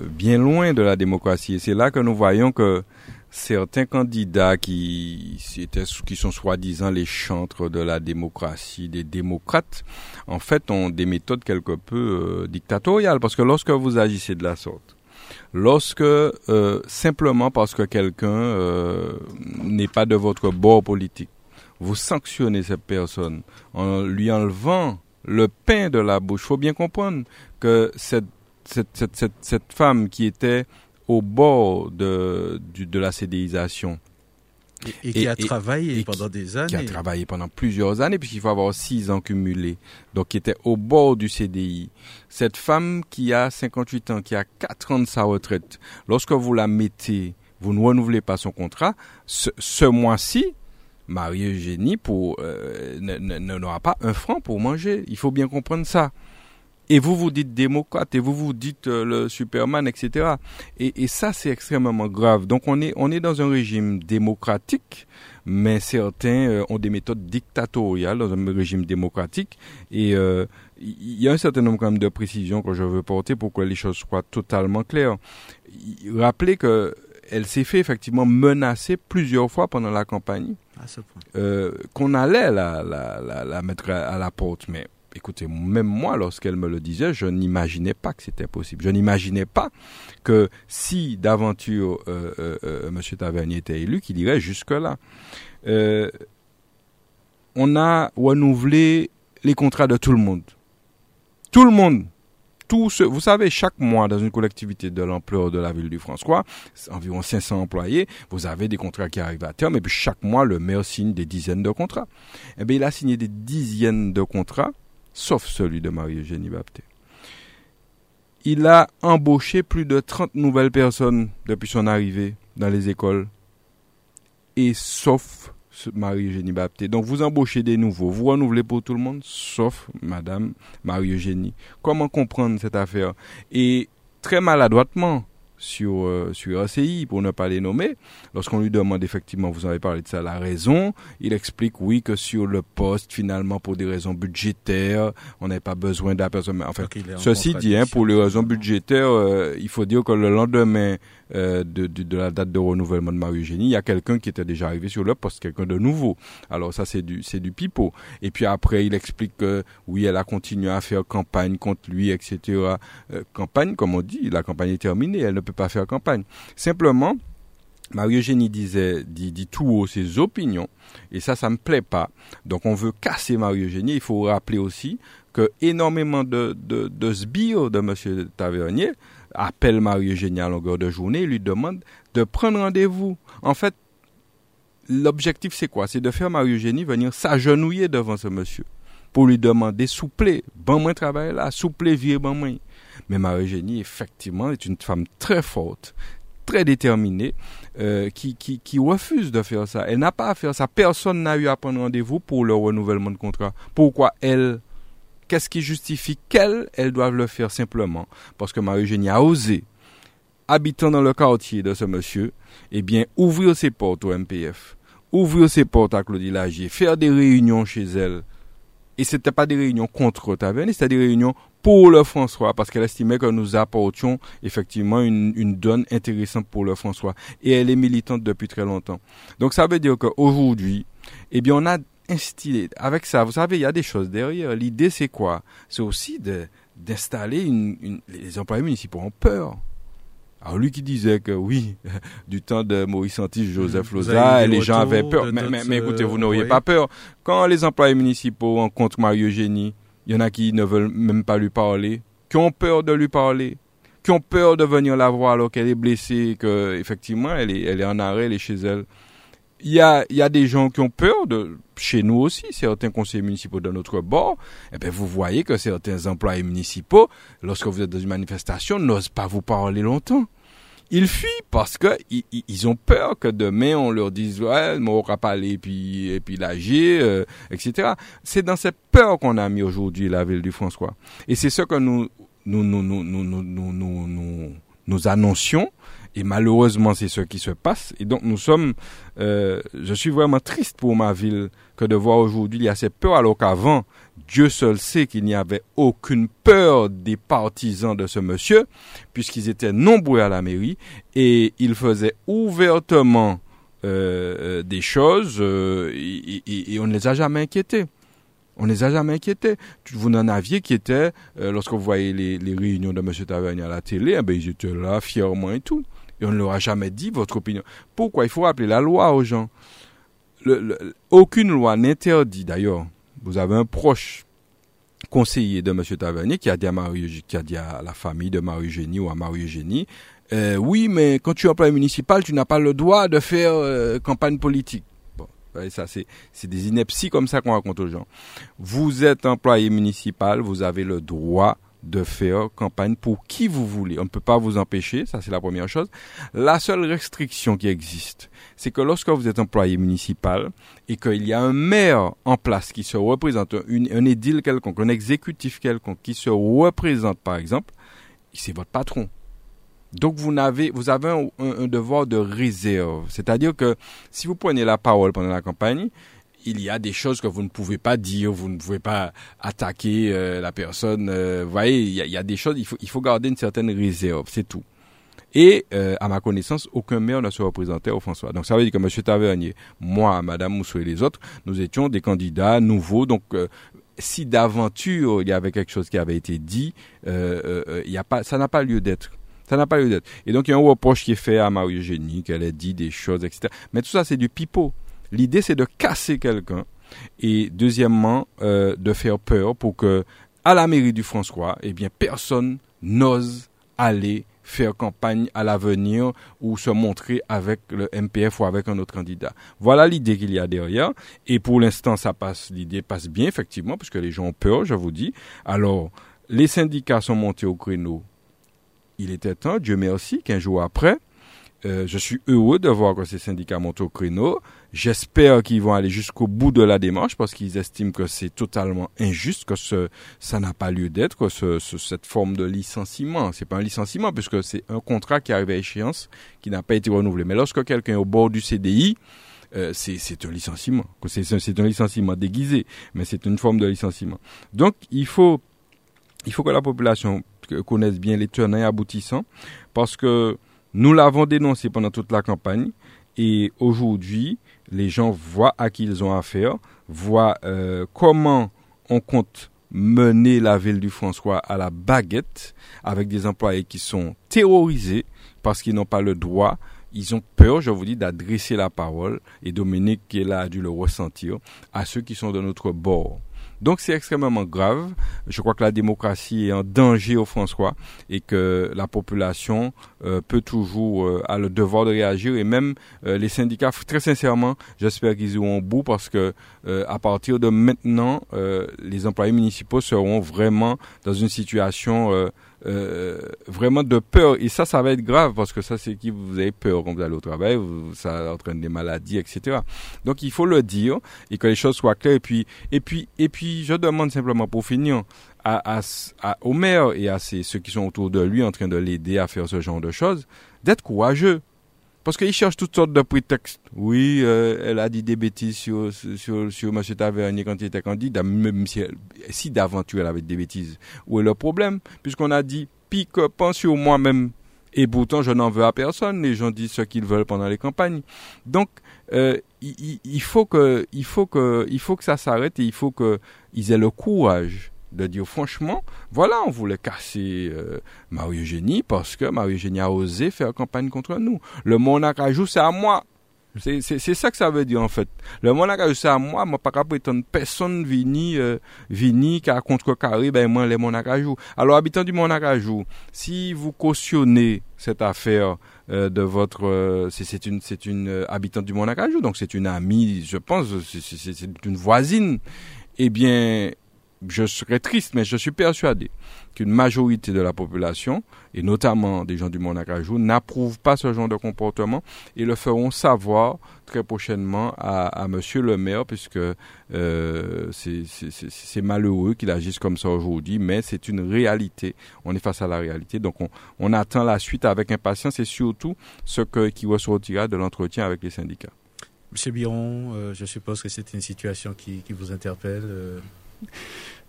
bien loin de la démocratie. Et c'est là que nous voyons que certains candidats qui, qui sont soi-disant les chantres de la démocratie, des démocrates, en fait ont des méthodes quelque peu euh, dictatoriales. Parce que lorsque vous agissez de la sorte, lorsque euh, simplement parce que quelqu'un euh, n'est pas de votre bord politique, vous sanctionnez cette personne en lui enlevant le pain de la bouche. Faut bien comprendre que cette, cette, cette, cette femme qui était au bord de, de la CDIsation. Et, qui a travaillé pendant des années. Qui a travaillé pendant plusieurs années, puisqu'il faut avoir six ans cumulés. Donc, qui était au bord du CDI. Cette femme qui a 58 ans, qui a 4 ans de sa retraite, lorsque vous la mettez, vous ne renouvelez pas son contrat, ce, mois-ci, Marie-Eugénie euh, n'aura pas un franc pour manger. Il faut bien comprendre ça et vous vous dites démocrate et vous vous dites euh, le Superman, etc. Et, et ça, c'est extrêmement grave. Donc on est, on est dans un régime démocratique, mais certains euh, ont des méthodes dictatoriales dans un régime démocratique. Et euh, il y a un certain nombre quand même de précisions que je veux porter pour que les choses soient totalement claires. Rappelez que elle s'est fait effectivement menacer plusieurs fois pendant la campagne, euh, qu'on allait la, la, la, la mettre à la porte, mais écoutez, même moi, lorsqu'elle me le disait, je n'imaginais pas que c'était possible. Je n'imaginais pas que si d'aventure euh, euh, euh M. Tavernier était élu, qu'il irait jusque-là. Euh, on a renouvelé les contrats de tout le monde. Tout le monde. Tout ce, vous savez, chaque mois dans une collectivité de l'ampleur de la ville du François, environ 500 employés, vous avez des contrats qui arrivent à terme et puis chaque mois, le maire signe des dizaines de contrats. Eh bien, il a signé des dizaines de contrats sauf celui de Marie-Eugénie Bapté. Il a embauché plus de 30 nouvelles personnes depuis son arrivée dans les écoles, et sauf Marie-Eugénie Bapté. Donc vous embauchez des nouveaux, vous renouvelez pour tout le monde, sauf Madame Marie-Eugénie. Comment comprendre cette affaire? Et très maladroitement, sur, euh, sur ACI, pour ne pas les nommer. Lorsqu'on lui demande effectivement, vous avez parlé de ça, la raison, il explique oui que sur le poste, finalement, pour des raisons budgétaires, on n'avait pas besoin d'un Enfin, ceci dit, hein, pour les raisons budgétaires, euh, il faut dire que le lendemain euh, de, de, la date de renouvellement de Marie-Eugénie, il y a quelqu'un qui était déjà arrivé sur le poste, quelqu'un de nouveau. Alors ça, c'est du, c'est du pipeau. Et puis après, il explique que oui, elle a continué à faire campagne contre lui, etc. Euh, campagne, comme on dit, la campagne est terminée, elle ne peut pas faire campagne. Simplement, Marie-Eugénie disait, dit, dit tout haut ses opinions, et ça, ça me plaît pas. Donc on veut casser Marie-Eugénie. Il faut rappeler aussi que énormément de, de, de sbires de M. Tavernier appellent Marie-Eugénie à longueur de journée et lui demandent de prendre rendez-vous. En fait, l'objectif c'est quoi? C'est de faire Marie-Eugénie venir s'agenouiller devant ce monsieur pour lui demander souple, bon moi travail là, souple, vieux bon moi. Mais Marie-Eugénie, effectivement, est une femme très forte, très déterminée, euh, qui, refuse de faire ça. Elle n'a pas à faire ça. Personne n'a eu à prendre rendez-vous pour le renouvellement de contrat. Pourquoi elle Qu'est-ce qui justifie qu'elle, elle doive le faire simplement? Parce que Marie-Eugénie a osé, habitant dans le quartier de ce monsieur, eh bien, ouvrir ses portes au MPF, ouvrir ses portes à Claudie Lagier, faire des réunions chez elle. Et ce n'était pas des réunions contre Taverne, c'était des réunions pour le François, parce qu'elle estimait que nous apportions effectivement une, une donne intéressante pour le François. Et elle est militante depuis très longtemps. Donc ça veut dire qu'aujourd'hui, eh bien, on a instillé, avec ça, vous savez, il y a des choses derrière. L'idée, c'est quoi? C'est aussi d'installer une, une, les employés municipaux ont peur. Alors lui qui disait que oui, du temps de Maurice Santis, Joseph Loza, les gens avaient peur. Mais, mais, écoutez, vous n'auriez pas peur. Quand les employés municipaux rencontrent Mario-Eugénie, il y en a qui ne veulent même pas lui parler, qui ont peur de lui parler, qui ont peur de venir la voir alors qu'elle est blessée, que effectivement elle est, elle est en arrêt, elle est chez elle. Il y a, y a des gens qui ont peur de, chez nous aussi, certains conseillers municipaux de notre bord, eh bien, vous voyez que certains employés municipaux, lorsque vous êtes dans une manifestation, n'osent pas vous parler longtemps. Ils fuient parce que ils, ont peur que demain on leur dise ouais, pas parler et puis et puis l'agir, euh, etc. C'est dans cette peur qu'on a mis aujourd'hui la ville du François. Et c'est ce que nous nous nous nous nous nous nous, nous, nous annoncions et malheureusement, c'est ce qui se passe. Et donc, nous sommes, euh, je suis vraiment triste pour ma ville que de voir aujourd'hui il y a cette peur, alors qu'avant, Dieu seul sait qu'il n'y avait aucune peur des partisans de ce monsieur, puisqu'ils étaient nombreux à la mairie et ils faisaient ouvertement euh, euh des choses euh, et, et, on ne les a jamais inquiétés. On ne les a jamais inquiétés. Vous en aviez qui étaient, euh, lorsque vous voyez les, les, réunions de M. Tavernier à la télé, eh ben, ils étaient là fièrement et tout et on ne leur a jamais dit votre opinion. Pourquoi? Il faut rappeler la loi aux gens. aucune loi n'interdit d'ailleurs. Vous avez un proche conseiller de M. Tavernier qui a dit à, Marie, qui a dit à la famille de Marie-Eugénie ou à Marie-Eugénie, euh, oui, mais quand tu es employé municipal, tu n'as pas le droit de faire euh, campagne politique. C'est des inepties comme ça qu'on raconte aux gens. Vous êtes employé municipal, vous avez le droit de faire campagne pour qui vous voulez. On ne peut pas vous empêcher, ça c'est la première chose. La seule restriction qui existe, c'est que lorsque vous êtes employé municipal et qu'il y a un maire en place qui se représente, un édile quelconque, un exécutif quelconque qui se représente par exemple, c'est votre patron. Donc vous avez, vous avez un, un devoir de réserve. C'est-à-dire que si vous prenez la parole pendant la campagne, il y a des choses que vous ne pouvez pas dire, vous ne pouvez pas attaquer euh, la personne. Euh, vous voyez, il y, a, des choses, il faut, il faut garder une certaine réserve, c'est tout. Et euh, à ma connaissance, aucun maire ne se représentait au François. Donc ça veut dire que M. Tavernier, moi, Mme Moussou et les autres, nous étions des candidats nouveaux. Donc si d'aventure il y avait quelque chose qui avait été dit, il y a pas, ça n'a pas lieu d'être. Ça n'a pas lieu d'être. Et donc il y a un reproche qui est fait à Marie-Eugénie, qu'elle ait dit des choses, etc. Mais tout ça, c'est du pipeau. L'idée, c'est de casser quelqu'un. Et deuxièmement, euh, de faire peur pour que, à la mairie du François, eh bien, personne n'ose aller faire campagne à l'avenir ou se montrer avec le MPF ou avec un autre candidat. Voilà l'idée qu'il y a derrière. Et pour l'instant, ça passe, l'idée passe bien, effectivement, parce que les gens ont peur, je vous dis. Alors, les syndicats sont montés au créneau. Il était temps, Dieu merci, qu'un jour après, euh, je suis heureux de voir que ces syndicats montent au créneau. J'espère qu'ils vont aller jusqu'au bout de la démarche parce qu'ils estiment que c'est totalement injuste, que ce, ça n'a pas lieu d'être, que ce, cette forme de licenciement, c'est pas un licenciement puisque c'est un contrat qui arrive à échéance, qui n'a pas été renouvelé. Mais lorsque quelqu'un est au bord du CDI, euh, c'est un licenciement. C'est un licenciement déguisé, mais c'est une forme de licenciement. Donc il faut, il faut que la population connaisse bien les tenants et aboutissants parce que Nous l'avons dénoncé pendant toute la campagne et aujourd'hui, les gens voient à qui ils ont affaire, voient euh, comment on compte mener la ville du François à la baguette avec des employés qui sont terrorisés parce qu'ils n'ont pas le droit ils ont peur, je vous dis, d'adresser la parole, et Dominique qui a dû le ressentir, à ceux qui sont de notre bord. Donc c'est extrêmement grave. Je crois que la démocratie est en danger au François et que la population euh, peut toujours euh, le devoir de réagir et même euh, les syndicats. Très sincèrement, j'espère qu'ils iront au bout parce que à partir de maintenant, les employés municipaux seront vraiment dans une situation euh, vraiment de peur. Et ça, ça va être grave parce que ça, c'est qui vous avez peur quand vous allez au travail, ça entraîne des maladies, etc. Donc, il faut le dire et que les choses soient claires. Et puis, et puis, et puis, je demande simplement pour finir à, à, au maire et à ceux qui sont autour de lui en train de l'aider à faire ce genre de choses, d'être courageux. Parce qu'il cherche toutes sortes de prétextes. Oui, euh, elle a dit des bêtises sur, sur, sur M. Tavernier quand il était candidat, même si, si d'aventure elle avait des bêtises. Où est le problème? Puisqu'on a dit, pique, pense sur moi-même. Et pourtant, je n'en veux à personne. Les gens disent ce qu'ils veulent pendant les campagnes. Donc, euh, il, il, faut que, il, faut que, il faut que ça s'arrête et il faut qu'ils aient le courage de dire franchement, voilà, on voulait casser euh, Marie-Eugénie parce que Marie-Eugénie a osé faire campagne contre nous. Le monarque c'est à moi. C'est ça que ça veut dire en fait. Le monarque c'est à moi, moi pas qu'à prétendre personne vini, euh, vini qui a contrecarré, ben moi les monarques Alors habitants du monarque si vous cautionnez cette affaire euh, de votre, euh, c'est une, c'est une habitante du monarque donc c'est une amie, je pense, c'est une voisine. Eh bien, je serais triste, mais je suis persuadé qu'une majorité de la population, et notamment des gens du Monacajou, n'approuvent pas ce genre de comportement et le feront savoir très prochainement à, à Monsieur le maire, puisque euh, c'est malheureux qu'il agisse comme ça aujourd'hui, mais c'est une réalité. On est face à la réalité, donc on, attend la suite avec impatience et surtout ce que, qui ressortira de l'entretien avec les syndicats. Monsieur Biron, euh, je suppose que c'est une situation qui, qui vous interpelle. Euh,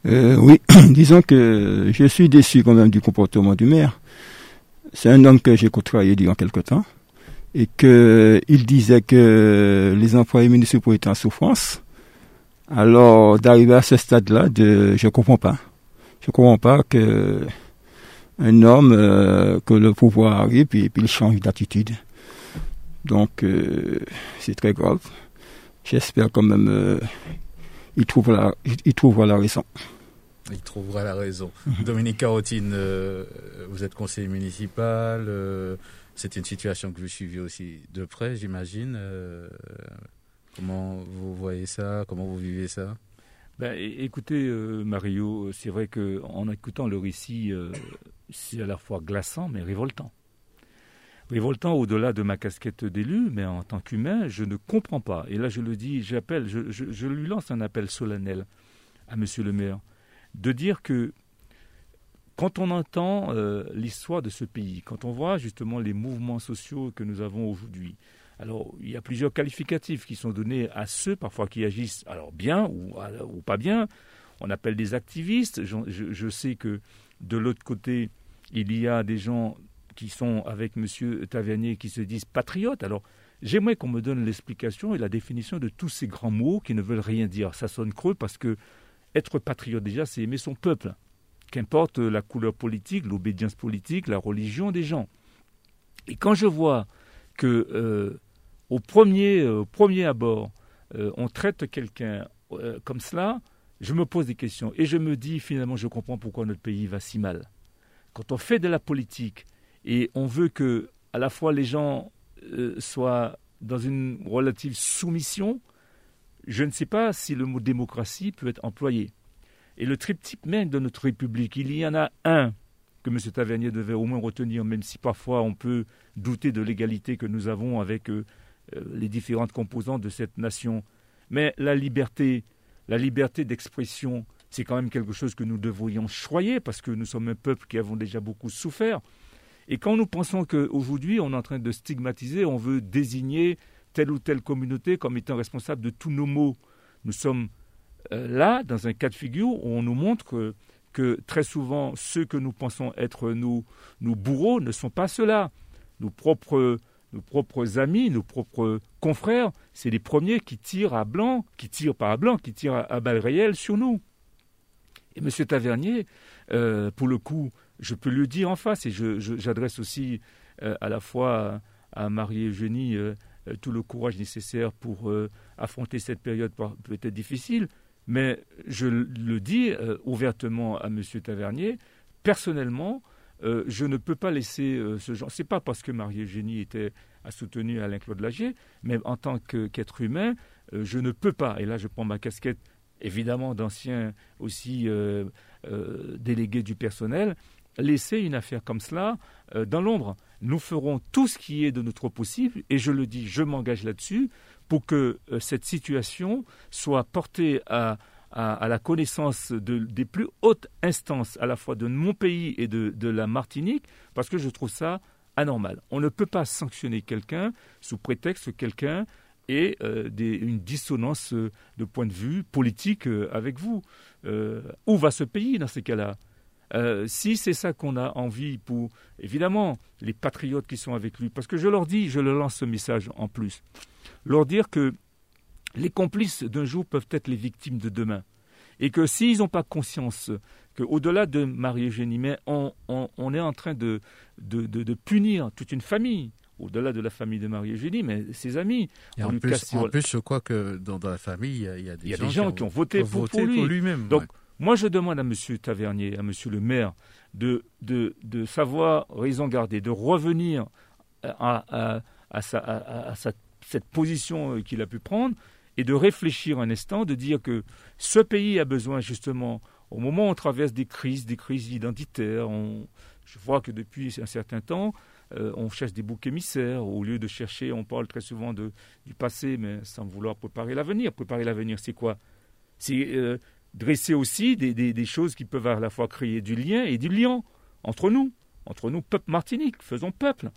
euh, oui, disons que je suis déçu quand même du comportement du maire. C'est un homme que j'ai côtoyé durant quelque temps et que il disait que les employés municipaux étaient en souffrance. Alors d'arriver à ce stade-là, de, je comprends pas. Je comprends pas que un homme euh, que le pouvoir arrive puis, puis il change d'attitude. Donc euh, c'est très grave. J'espère quand même il trouvera, il trouvera la raison. Il trouvera la raison. Mhm. Dominique Carotine, euh, vous êtes conseiller municipal. Euh, c'est une situation que vous suivez aussi de près, j'imagine. Euh, comment vous voyez ça? Comment vous vivez ça? Ben, écoutez, Mario, c'est vrai qu'en écoutant le récit, c'est à la fois glaçant mais révoltant. Révoltant au-delà de ma casquette d'élu, mais en tant qu'humain, je ne comprends pas. Et là, je le dis, j'appelle, je, lui lance un appel solennel à Monsieur le maire, de dire que quand on entend euh, l'histoire de ce pays, quand on voit justement les mouvements sociaux que nous avons aujourd'hui, alors il y a plusieurs qualificatifs qui sont donnés à ceux parfois qui agissent alors bien ou, ou pas bien. On appelle des activistes. Je sais que de l'autre côté, il y a des gens qui sont avec M. Tavernier qui se disent patriotes. Alors, j'aimerais qu'on me donne l'explication et la définition de tous ces grands mots qui ne veulent rien dire. Ça sonne creux parce que être patriote, déjà, c'est aimer son peuple. Qu'importe la couleur politique, l'obédience politique, la religion des gens. Et quand je vois que euh, au, premier, euh, premier abord, euh, on traite quelqu'un comme cela, je me pose des questions et je me dis finalement je comprends pourquoi notre pays va si mal. Quand on fait de la politique et on veut que à la fois les gens euh, soient dans une relative soumission. Je ne sais pas si le mot démocratie peut être employé. Et le triptyque même de notre République, il y en a un que M. Tavernier devait au moins retenir, même si parfois on peut douter de l'égalité que nous avons avec euh, euh, les différentes composantes de cette nation. Mais la liberté, la liberté d'expression, c'est quand même quelque chose que nous devrions choyer parce que nous sommes un peuple qui avons déjà beaucoup souffert. Et quand nous pensons qu'aujourd'hui, on est en train de stigmatiser, on veut désigner telle ou telle communauté comme étant responsable de tous nos maux, nous sommes euh, là dans un cas de figure où on nous montre que, très souvent, ceux que nous pensons être nos, bourreaux ne sont pas ceux-là. nos propres, nos propres amis, nos propres confrères, c'est les premiers qui tirent à blanc, qui tirent pas à blanc, qui tirent à, balles réelles sur nous. Et M. Tavernier, euh, pour le coup, je peux le dire en face, et j'adresse aussi euh, à la fois à, Marie-Eugénie euh, tout le courage nécessaire pour affronter cette période peut-être difficile, mais je le dis ouvertement à M. Tavernier, personnellement, euh, je ne peux pas laisser euh, ce genre. C'est pas parce que Marie-Eugénie était a soutenu Alain Claude Lagier, mais en tant qu'être humain, euh, je ne peux pas. Et là, je prends ma casquette évidemment d'ancien aussi délégué du personnel, laisser une affaire comme cela dans l'ombre. Nous ferons tout ce qui est de notre possible, et je le dis, je m'engage là-dessus, pour que cette situation soit portée à, la connaissance des plus hautes instances, à la fois de mon pays et de, la Martinique, parce que je trouve ça anormal. On ne peut pas sanctionner quelqu'un sous prétexte que quelqu'un ait euh, une dissonance euh, de point de vue politique euh, avec vous. où va ce pays dans ces cas-là? Si c'est ça qu'on a envie pour, évidemment, les patriotes qui sont avec lui, parce que je leur dis, je leur lance ce message en plus, leur dire que les complices d'un jour peuvent être les victimes de demain. Et que s'ils n'ont pas conscience qu'au-delà de Marie-Eugénie, mais on, est en train de, de, punir toute une famille, au-delà de la famille de Marie-Eugénie, mais ses amis. Et en, plus, en plus, je crois que dans, la famille, il y a, des, gens, qui ont, voté, pour, lui. même Donc, moi, je demande à M. Tavernier, à M. le maire, de, de, savoir raison garder, de revenir à, à, cette position qu'il a pu prendre et de réfléchir un instant, de dire que ce pays a besoin justement, au moment où on traverse des crises, des crises identitaires, je vois que depuis un certain temps, euh, on cherche des boucs émissaires, au lieu de chercher, on parle très souvent de, du passé, mais sans vouloir préparer l'avenir. Préparer l'avenir, c'est quoi? C'est euh, dresser aussi des, des, choses qui peuvent à la fois créer du lien et du lien entre nous, entre nous, peuple martinique, faisons peuple.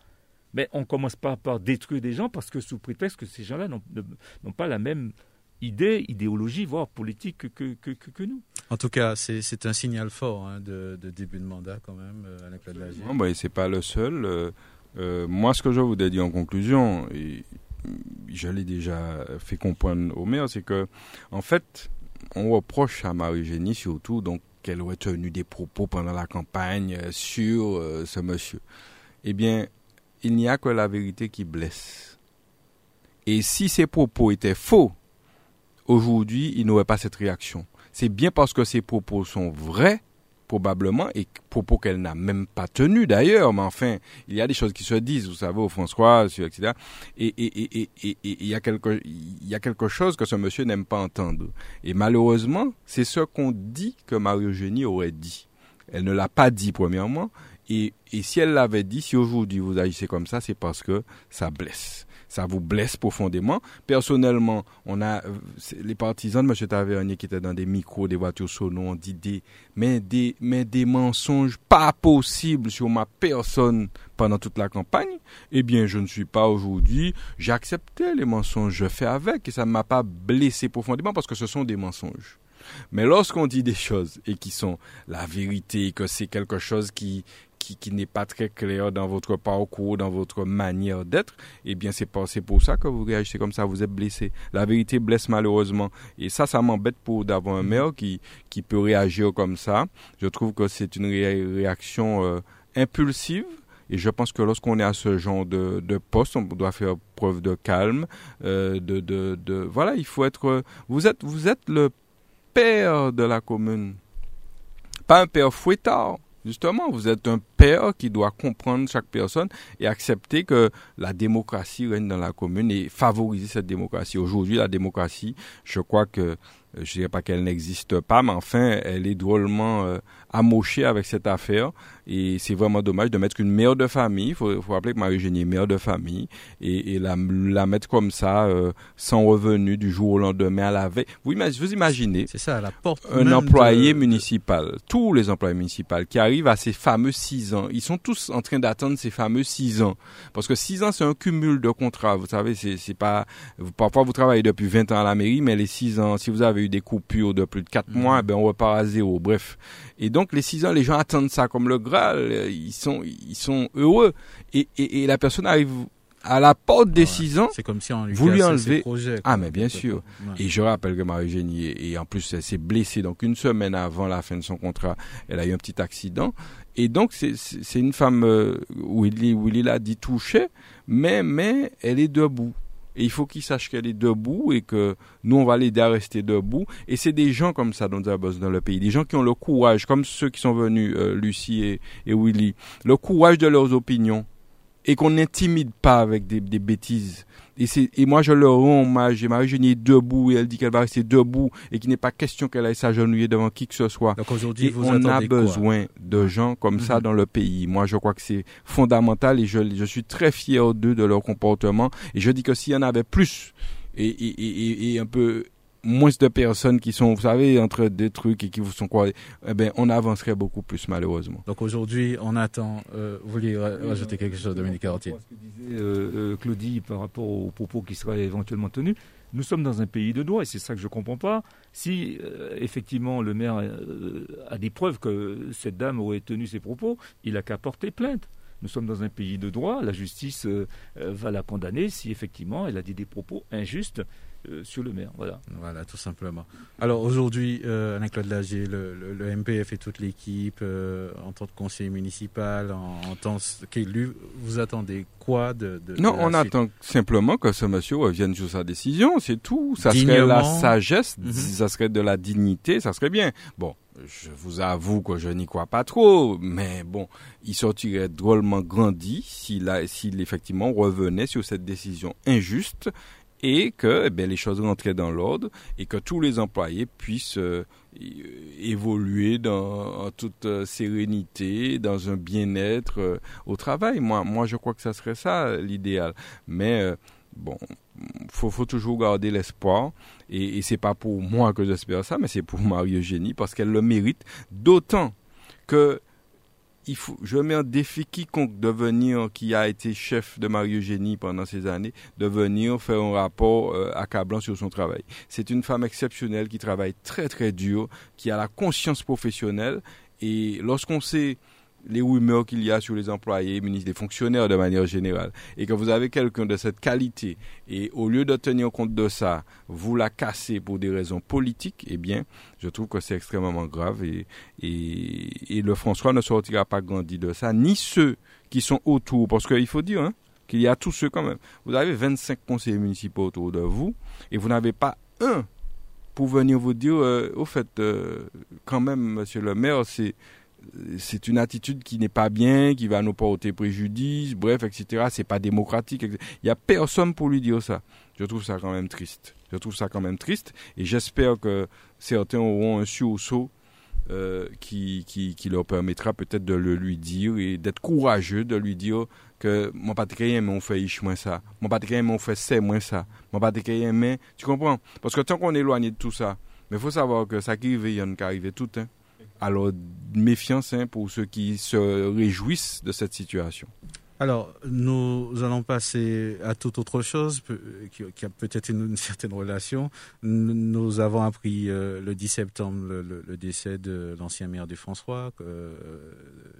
Mais on ne commence pas par détruire des gens parce que sous prétexte que ces gens-là n'ont pas la même idée, idéologie, voire politique que, que, que, nous. En tout cas, c'est un signal fort hein, de, début de mandat quand même, euh, Alain Claude Non, bah, c'est pas le seul. Euh, euh, moi, ce que je voudrais dire en conclusion, et je l'ai déjà fait comprendre au maire, c'est que, en fait, on reproche à Marie-Génie surtout donc qu'elle aurait tenu des propos pendant la campagne sur ce monsieur. Eh bien, il n'y a que la vérité qui blesse. Et si ces propos étaient faux, aujourd'hui, il n'aurait pas cette réaction. C'est bien parce que ces propos sont vrais, probablement, et propos qu'elle n'a même pas tenus d'ailleurs, mais enfin, il y a des choses qui se disent, vous savez, au François, etc. Et il y, a quelque, il y a quelque chose que ce monsieur n'aime pas entendre. Et malheureusement, c'est ce qu'on dit que Marie-Eugénie aurait dit. Elle ne l'a pas dit, premièrement, et, si elle l'avait dit, si aujourd'hui vous agissez comme ça, c'est parce que ça blesse. Ça vous blesse profondément. Personnellement, on a les partisans de M. Tavernier qui étaient dans des micros, des voitures dit des, mais des, mais des mensonges pas possibles sur ma personne pendant toute la campagne. Eh bien, je ne suis pas aujourd'hui. J'ai accepté les mensonges, je fais avec et ça ne m'a pas blessé profondément parce que ce sont des mensonges. Mais lorsqu'on dit des choses et qui sont la vérité, que c'est quelque chose qui, qui, n'est pas très clair dans votre parcours, dans votre manière d'être, eh bien, c'est pour ça que vous réagissez comme ça, vous êtes blessé. La vérité blesse malheureusement. Et ça, ça m'embête pour d'avoir un maire qui, qui peut réagir comme ça. Je trouve que c'est une réaction euh, impulsive. Et je pense que lorsqu'on est à ce genre de, de poste, on doit faire preuve de calme, euh, de, de, de, voilà, il faut être, vous êtes, vous êtes le père de la commune, pas un père fouettard. Justement, vous êtes un père qui doit comprendre chaque personne et accepter que la démocratie règne dans la commune et favoriser cette démocratie. Aujourd'hui, la démocratie, je crois que euh, je dirais pas qu'elle n'existe pas, mais enfin, elle est drôlement euh, amochée avec cette affaire. Et c'est vraiment dommage de mettre une mère de famille. Il faut, faut, rappeler que Marie-Eugénie est mère de famille. Et, et la, la, mettre comme ça, euh, sans revenu, du jour au lendemain, à la veille. Vous, vous imaginez C'est ça, la porte un employé municipal, tous les employés municipaux qui arrivent à ces fameux 6 six ans. Ils sont tous en train d'attendre ces fameux six ans. Parce que six ans, c'est un cumul de contrats. Vous savez, c'est, pas, parfois vous travaillez depuis 20 ans à la mairie, mais les six ans, si vous avez eu des coupures de plus de quatre Mhm. mois, ben, on repart à zéro. Bref. Et donc, les six ans, les gens attendent ça comme le Graal. Ils sont, ils sont heureux. Et, et, et la personne arrive à la porte des Ouais. six ans. C'est comme si on lui Vous lui enlevez- projets, Ah, mais bien sûr. Ouais. Et je rappelle que Marie-Eugénie, et en plus, elle s'est blessée. Donc, une semaine avant la fin de son contrat, elle a eu un petit accident. Et donc, c'est une femme, euh, Willy, Willy l'a dit, touchée, mais, mais elle est debout. Et il faut qu'il sache qu'elle est debout et que nous, on va l'aider à rester debout. Et c'est des gens comme ça dont nous avons dans le pays. Des gens qui ont le courage, comme ceux qui sont venus, euh, Lucie et, Willy, le courage de leurs opinions. Et qu'on n'intimide pas avec des bêtises. Et, c'est- et moi, je leur rends hommage. Et Marie-Eugénie est debout et elle dit qu'elle va rester debout et qu'il n'est pas question qu'elle aille s'agenouiller devant qui que ce soit. Donc aujourd'hui, on a besoin de gens comme ça Mhm. dans le pays. Moi, je crois que c'est fondamental et je, je suis très fier d'eux, de leur comportement. Et je dis que s'il y en avait plus et, et, et, et un peu moins de personnes qui sont, vous savez, entre deux trucs et qui vous sont quoi, eh ben, on avancerait beaucoup plus, malheureusement. Donc aujourd'hui, on attend. Euh, vous voulez ra- rajouter quelque chose, Dominique Carotier Ce que disait euh, euh, Claudie par rapport aux propos qui seraient éventuellement tenus, nous sommes dans un pays de droit et c'est ça que je ne comprends pas. Si euh, effectivement le maire euh, a des preuves que cette dame aurait tenu ses propos, il a qu'à porter plainte. Nous sommes dans un pays de droit, la justice euh, va la condamner si effectivement elle a dit des propos injustes euh, sur le maire. Voilà. Voilà, tout simplement. Alors aujourd'hui, euh, Alain-Claude Lagier, le, le- le MPF et toute l'équipe, euh, en tant que conseiller municipal, en, en tant qu'élu, vous attendez quoi de, de Non, de on suite? attend simplement que ce monsieur revienne sur sa décision, c'est tout. Ça serait la Dignement. sagesse, Mhm. ça serait de la dignité, ça serait bien. Bon, je vous avoue que je n'y crois pas trop, mais bon, il sortirait drôlement grandi s'il effectivement revenait sur cette décision injuste et que eh les choses rentraient dans l'ordre et que tous les employés puissent euh, évoluer dans, en toute euh, sérénité, dans un bien-être euh, au travail. Moi, moi, je crois que ça serait ça euh, l'idéal. Mais bon, faut, faut toujours garder l'espoir. Et, et c'est pas pour moi que j'espère ça, mais c'est pour Marie-Eugénie parce qu'elle le mérite. D'autant que je mets en défi quiconque de venir, qui a été chef de Marie-Eugénie pendant ces années, de venir faire un rapport euh, accablant sur son travail. C'est une femme exceptionnelle qui travaille très très dur, qui a la conscience professionnelle. Et lorsqu'on sait les rumeurs qu'il y a sur les employés, ministres, les fonctionnaires de manière générale, et que vous avez quelqu'un de cette qualité, et au lieu de tenir compte de ça, vous la cassez pour des raisons politiques, eh bien, je trouve que c'est extrêmement grave, et, et, et le François ne sortira pas grandi de ça, ni ceux qui sont autour, parce qu'il faut dire hein, qu'il y a tous ceux quand même. Vous avez 25 conseillers municipaux autour de vous, et vous n'avez pas un pour venir vous dire, euh, au fait, euh, quand même, monsieur le maire, c'est c'est une attitude qui n'est pas bien, qui va nous porter préjudice, bref, etc. C'est pas démocratique. Il y a personne pour lui dire ça. Je trouve ça quand même triste. Je trouve ça quand même triste, et j'espère que certains auront un sursaut euh, qui, qui, leur permettra peut-être de le lui dire et d'être courageux, de lui dire que mon patrien mais on fait ish moins ça, mon patrien mais on fait c'est moins ça, mon patrien mais tu comprends? Parce que tant qu'on est éloigné de tout ça, mais faut savoir que ça qui arrive, il y en a qui arrive tout. Hein. Alors, méfiance hein, pour ceux qui se réjouissent de cette situation. Alors, nous allons passer à toute autre chose qui, a peut-être une, certaine relation. Nous, avons appris euh, le 10 septembre le, décès de l'ancien maire du François, euh,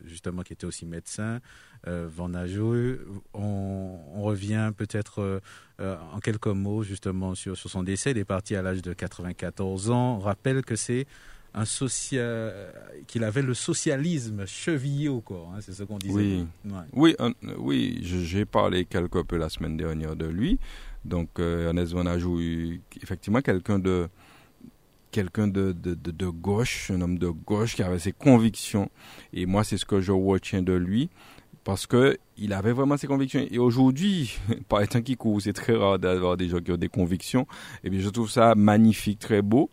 justement qui était aussi médecin, euh, Van Najou. On, revient peut-être en quelques mots justement sur, sur son décès. Il est parti à l'âge de 94 ans. On rappelle que c'est un social, qu'il avait le socialisme chevillé au corps. hein, c'est ce qu'on disait. Oui. Ouais. Oui, un- oui, j'ai parlé quelque peu la semaine dernière de lui. Donc, euh, Ernest Van effectivement, quelqu'un de quelqu'un de, de, de, de gauche, un homme de gauche qui avait ses convictions. Et moi, c'est ce que je retiens de lui. Parce que il avait vraiment ses convictions. Et aujourd'hui, par étant qui court, c'est très rare d'avoir des gens qui ont des convictions. Et bien, je trouve ça magnifique, très beau.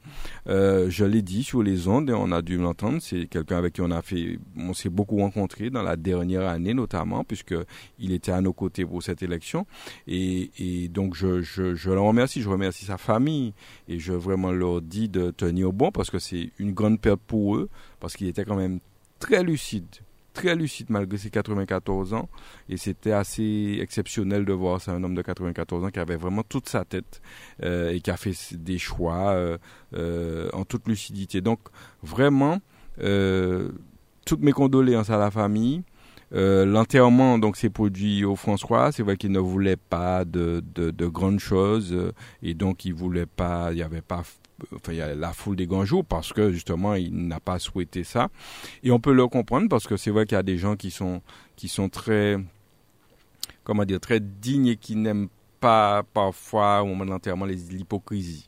Euh, je l'ai dit sur les ondes, et on a dû l'entendre. C'est quelqu'un avec qui on a fait, on s'est beaucoup rencontré dans la dernière année notamment, puisque il était à nos côtés pour cette élection. Et, et donc je, je, je le remercie, je remercie sa famille, et je vraiment leur dis de tenir bon, parce que c'est une grande perte pour eux, parce qu'il était quand même très lucide, très lucide malgré ses 94 ans. Et c'était assez exceptionnel de voir ça, un homme de 94 ans qui avait vraiment toute sa tête euh, et qui a fait des choix euh, euh, en toute lucidité. Donc vraiment, toutes mes condoléances à la famille. L'enterrement donc s'est produit au François. C'est vrai qu'il ne voulait pas de, de, de, grandes choses et donc il voulait pas, il n'y avait pas enfin, il y a la foule des grands jours parce que justement il n'a pas souhaité ça. Et on peut le comprendre parce que c'est vrai qu'il y a des gens qui sont qui sont très comment dire très dignes et qui n'aiment pas parfois au moment de l'enterrement l'hypocrisie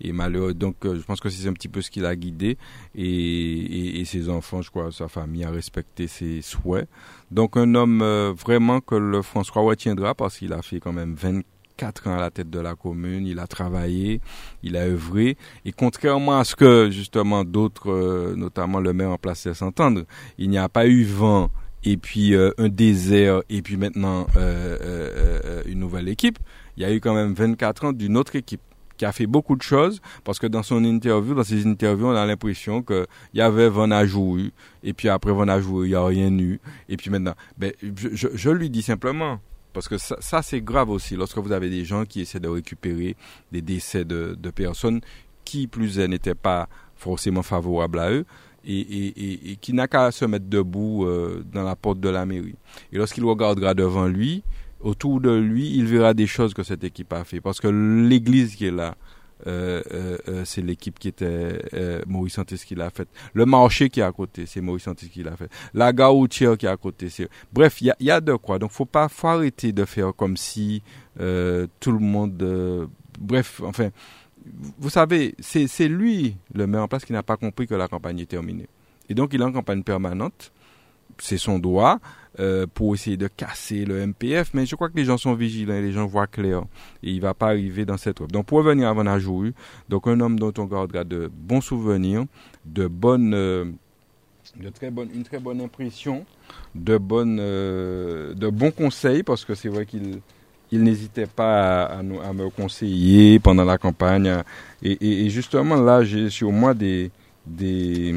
et malheureux donc euh, je pense que c'est un petit peu ce qui l'a guidé. Et, ses enfants je crois sa famille a respecté ses souhaits. Donc un homme euh, vraiment que le François retiendra parce qu'il a fait quand même 20 quatre ans à la tête de la commune, il a travaillé, il a œuvré, et contrairement à ce que justement d'autres, euh, notamment le maire en place laisse entendre, il n'y a pas eu vent et puis euh, un désert et puis maintenant euh, une nouvelle équipe. Il y a eu quand même 24 ans d'une autre équipe qui a fait beaucoup de choses parce que dans son interview, dans ses interviews, on a l'impression que il y avait Van Ajou et puis après Van Ajou, il n'y a rien eu et puis maintenant, ben, je lui dis simplement, parce que ça, c'est grave aussi lorsque vous avez des gens qui essaient de récupérer des décès de, personnes qui, plus elles, n'étaient pas forcément favorables à eux et, qui n'a qu'à se mettre debout euh, dans la porte de la mairie. Et lorsqu'il regardera devant lui, autour de lui, il verra des choses que cette équipe a fait. Parce que l'église qui est là, euh, euh, euh, c'est l'équipe qui était Maurice Santis qui l'a fait. Le marché qui est à côté, c'est Maurice Santis qui l'a fait. La gare routière qui est à côté, c'est. Bref, il y a, de quoi. Donc, faut pas, faut arrêter de faire comme si tout le monde. bref, enfin, vous savez, c'est lui, le maire en place, qui n'a pas compris que la campagne est terminée. Et donc, il est en campagne permanente. C'est son droit. Euh, pour essayer de casser le MPF, mais je crois que les gens sont vigilants et les gens voient clair. Et il ne va pas arriver dans cette web. Donc pour revenir à Van donc un homme dont on gardera de bons souvenirs, de bonnes, euh, de très bonne, une très bonne impression, de, bonnes, euh, de bons conseils, parce que c'est vrai qu'il il n'hésitait pas à, me conseiller pendant la campagne. Et, justement, là, j'ai sur moi des, des,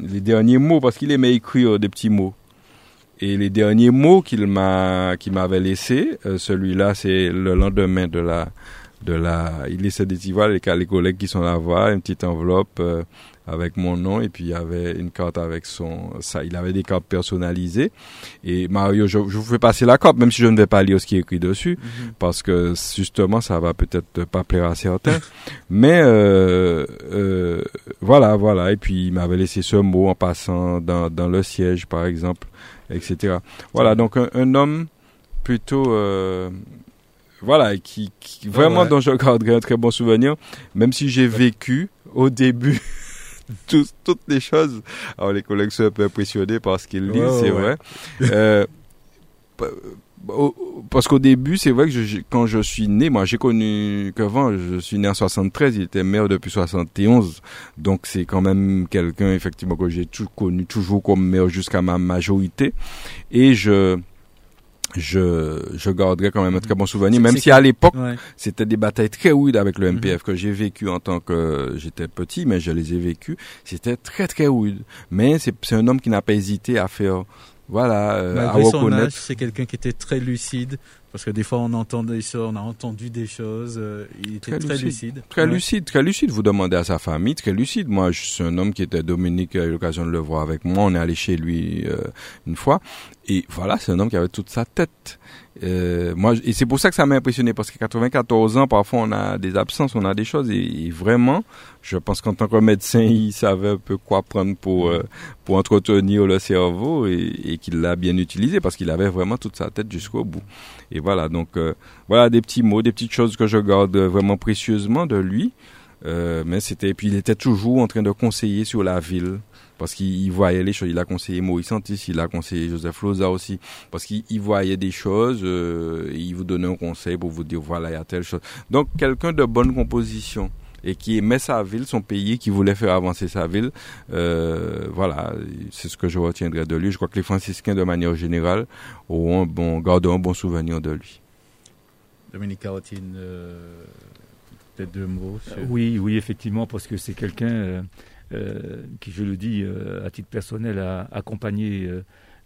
les derniers mots, parce qu'il aimait écrire des petits mots. Et les derniers mots qu'il m'a, qu'il m'avait laissé, euh, celui-là, c'est le lendemain de la, de la, il laissait des petits avec les collègues qui sont là-bas, une petite enveloppe euh, avec mon nom et puis il y avait une carte avec son, ça, il avait des cartes personnalisées. Et Mario, je, je vous fais passer la carte, même si je ne vais pas lire ce qui est écrit dessus, mhm. parce que justement, ça va peut-être pas plaire à certains. Mais euh, euh, voilà, voilà. Et puis il m'avait laissé ce mot en passant dans, dans le siège, par exemple etc. Voilà, donc un, homme plutôt euh, voilà qui, vraiment dont je garderai un très bon souvenir même si j'ai vécu au début toutes les choses. Alors les collègues sont un peu impressionnés par ce qu'ils disent c'est vrai. Euh, parce qu'au début, c'est vrai que je, quand je suis né, moi j'ai connu qu'avant, je suis né en 73, il était maire depuis 71, donc c'est quand même quelqu'un effectivement que j'ai connu toujours comme maire jusqu'à ma majorité, et je je, je garderai quand même un très bon souvenir, même si à l'époque, c'était des batailles très rudes avec le MPF mhm. que j'ai vécu en tant que j'étais petit, mais je les ai vécues. C'était très très rude. Mais c'est un homme qui n'a pas hésité à faire voilà, euh, Malgré son âge, c'est quelqu'un qui était très lucide, parce que des fois on entend des on a entendu des choses. Euh, il était très, lucide. Très lucide, très lucide. Vous demandez à sa famille, très lucide. Moi, je suis un homme qui était Dominique, a eu l'occasion de le voir avec moi. On est allé chez lui euh, une fois, et voilà, c'est un homme qui avait toute sa tête. Euh, moi, et c'est pour ça que ça m'a impressionné parce que 94 ans, parfois on a des absences, on a des choses et, vraiment, je pense qu'en tant que médecin, il savait un peu quoi prendre pour euh, pour entretenir le cerveau et, qu'il l'a bien utilisé parce qu'il avait vraiment toute sa tête jusqu'au bout. Et voilà, donc euh, voilà des petits mots, des petites choses que je garde vraiment précieusement de lui. mais c'était puis il était toujours en train de conseiller sur la ville parce qu'il voyait les choses. Il a conseillé Maurice Santis, il a conseillé Joseph Loza aussi, parce qu'il voyait des choses, euh, et il vous donnait un conseil pour vous dire voilà, il y a telle chose. Donc, quelqu'un de bonne composition et qui aimait sa ville, son pays, qui voulait faire avancer sa ville. Euh, voilà, c'est ce que je retiendrai de lui. Je crois que les franciscains, de manière générale, auront un bon, garderont un bon souvenir de lui. Dominique Carotine, euh, peut-être deux mots. Oui, oui, effectivement, parce que c'est quelqu'un euh, qui, je le dis euh, à titre personnel, a accompagné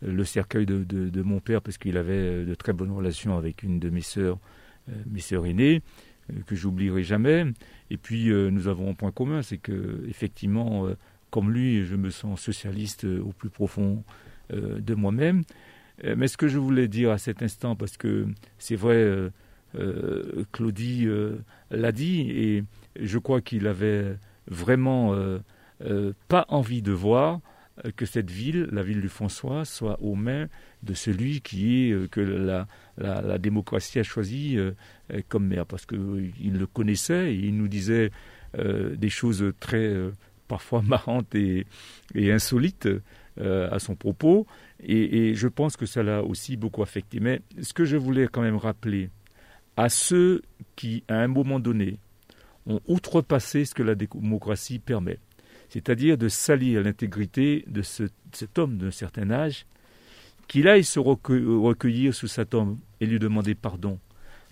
le cercueil de, mon père parce qu'il avait de très bonnes relations avec une de mes sœurs, mes sœurs aînées, que j'oublierai jamais. Et puis nous avons un point commun, c'est que effectivement, comme lui, je me sens socialiste au plus profond de moi-même. Mais ce que je voulais dire à cet instant, parce que c'est vrai, Claudie l'a dit, et je crois qu'il avait vraiment pas envie de voir euh, que cette ville, la ville du François, soit aux mains de celui qui est euh, que la, la, démocratie a choisi euh, comme maire, parce qu'il le connaissait et il nous disait des choses très parfois marrantes et, insolites à son propos, et, et, je pense que ça l'a aussi beaucoup affecté. Mais ce que je voulais quand même rappeler à ceux qui, à un moment donné, ont outrepassé ce que la démocratie permet, c'est-à-dire de salir l'intégrité de cet homme d'un certain âge, qu'il aille se recueillir sous sa tombe et lui demander pardon.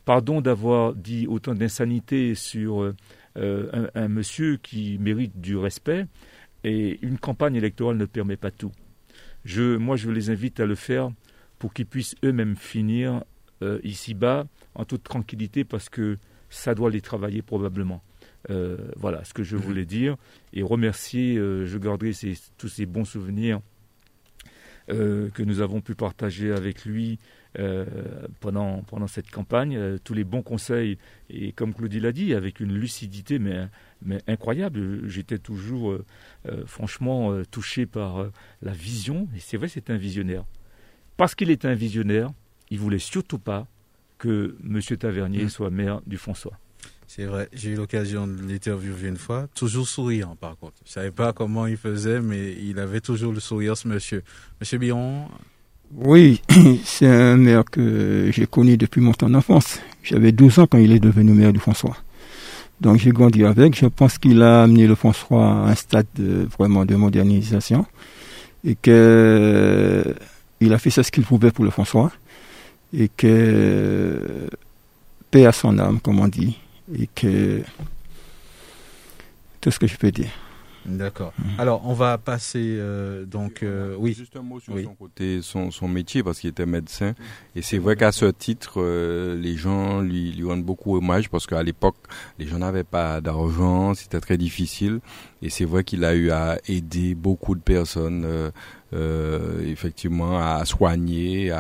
Pardon d'avoir dit autant d'insanité sur euh, un, monsieur qui mérite du respect, et une campagne électorale ne permet pas tout. Je, moi, je les invite à le faire pour qu'ils puissent eux-mêmes finir euh, ici-bas en toute tranquillité, parce que ça doit les travailler probablement. Euh, voilà ce que je mhm. voulais dire. Et remercier, euh, je garderai tous ces bons souvenirs euh, que nous avons pu partager avec lui pendant, pendant cette campagne, tous les bons conseils, et comme Claudie l'a dit, avec une lucidité mais, mais incroyable. J'étais toujours franchement touché par la vision, et c'est vrai, c'est un visionnaire. Parce qu'il est un visionnaire, il voulait surtout pas que M. Tavernier mhm. soit maire du François. C'est vrai, j'ai eu l'occasion de l'interviewer une fois, toujours souriant par contre. Je ne savais pas comment il faisait, mais il avait toujours le sourire, ce monsieur. Monsieur Biron? Oui, c'est un maire que j'ai connu depuis mon temps d'enfance. J'avais 12 ans quand il est devenu maire du François. Donc j'ai grandi avec. Je pense qu'il a amené le François à un stade de, vraiment de modernisation et qu'il a fait ce qu'il pouvait pour le François et que paix à son âme, comme on dit et que tout ce que je peux dire. D'accord. Mhm. Alors, on va passer euh, donc euh, oui. Juste un mot sur son côté, son, son métier parce qu'il était médecin. Et c'est vrai qu'à ce titre, euh, les gens lui, lui rendent beaucoup hommage parce qu'à l'époque, les gens n'avaient pas d'argent, c'était très difficile. Et c'est vrai qu'il a eu à aider beaucoup de personnes. Effectivement à soigner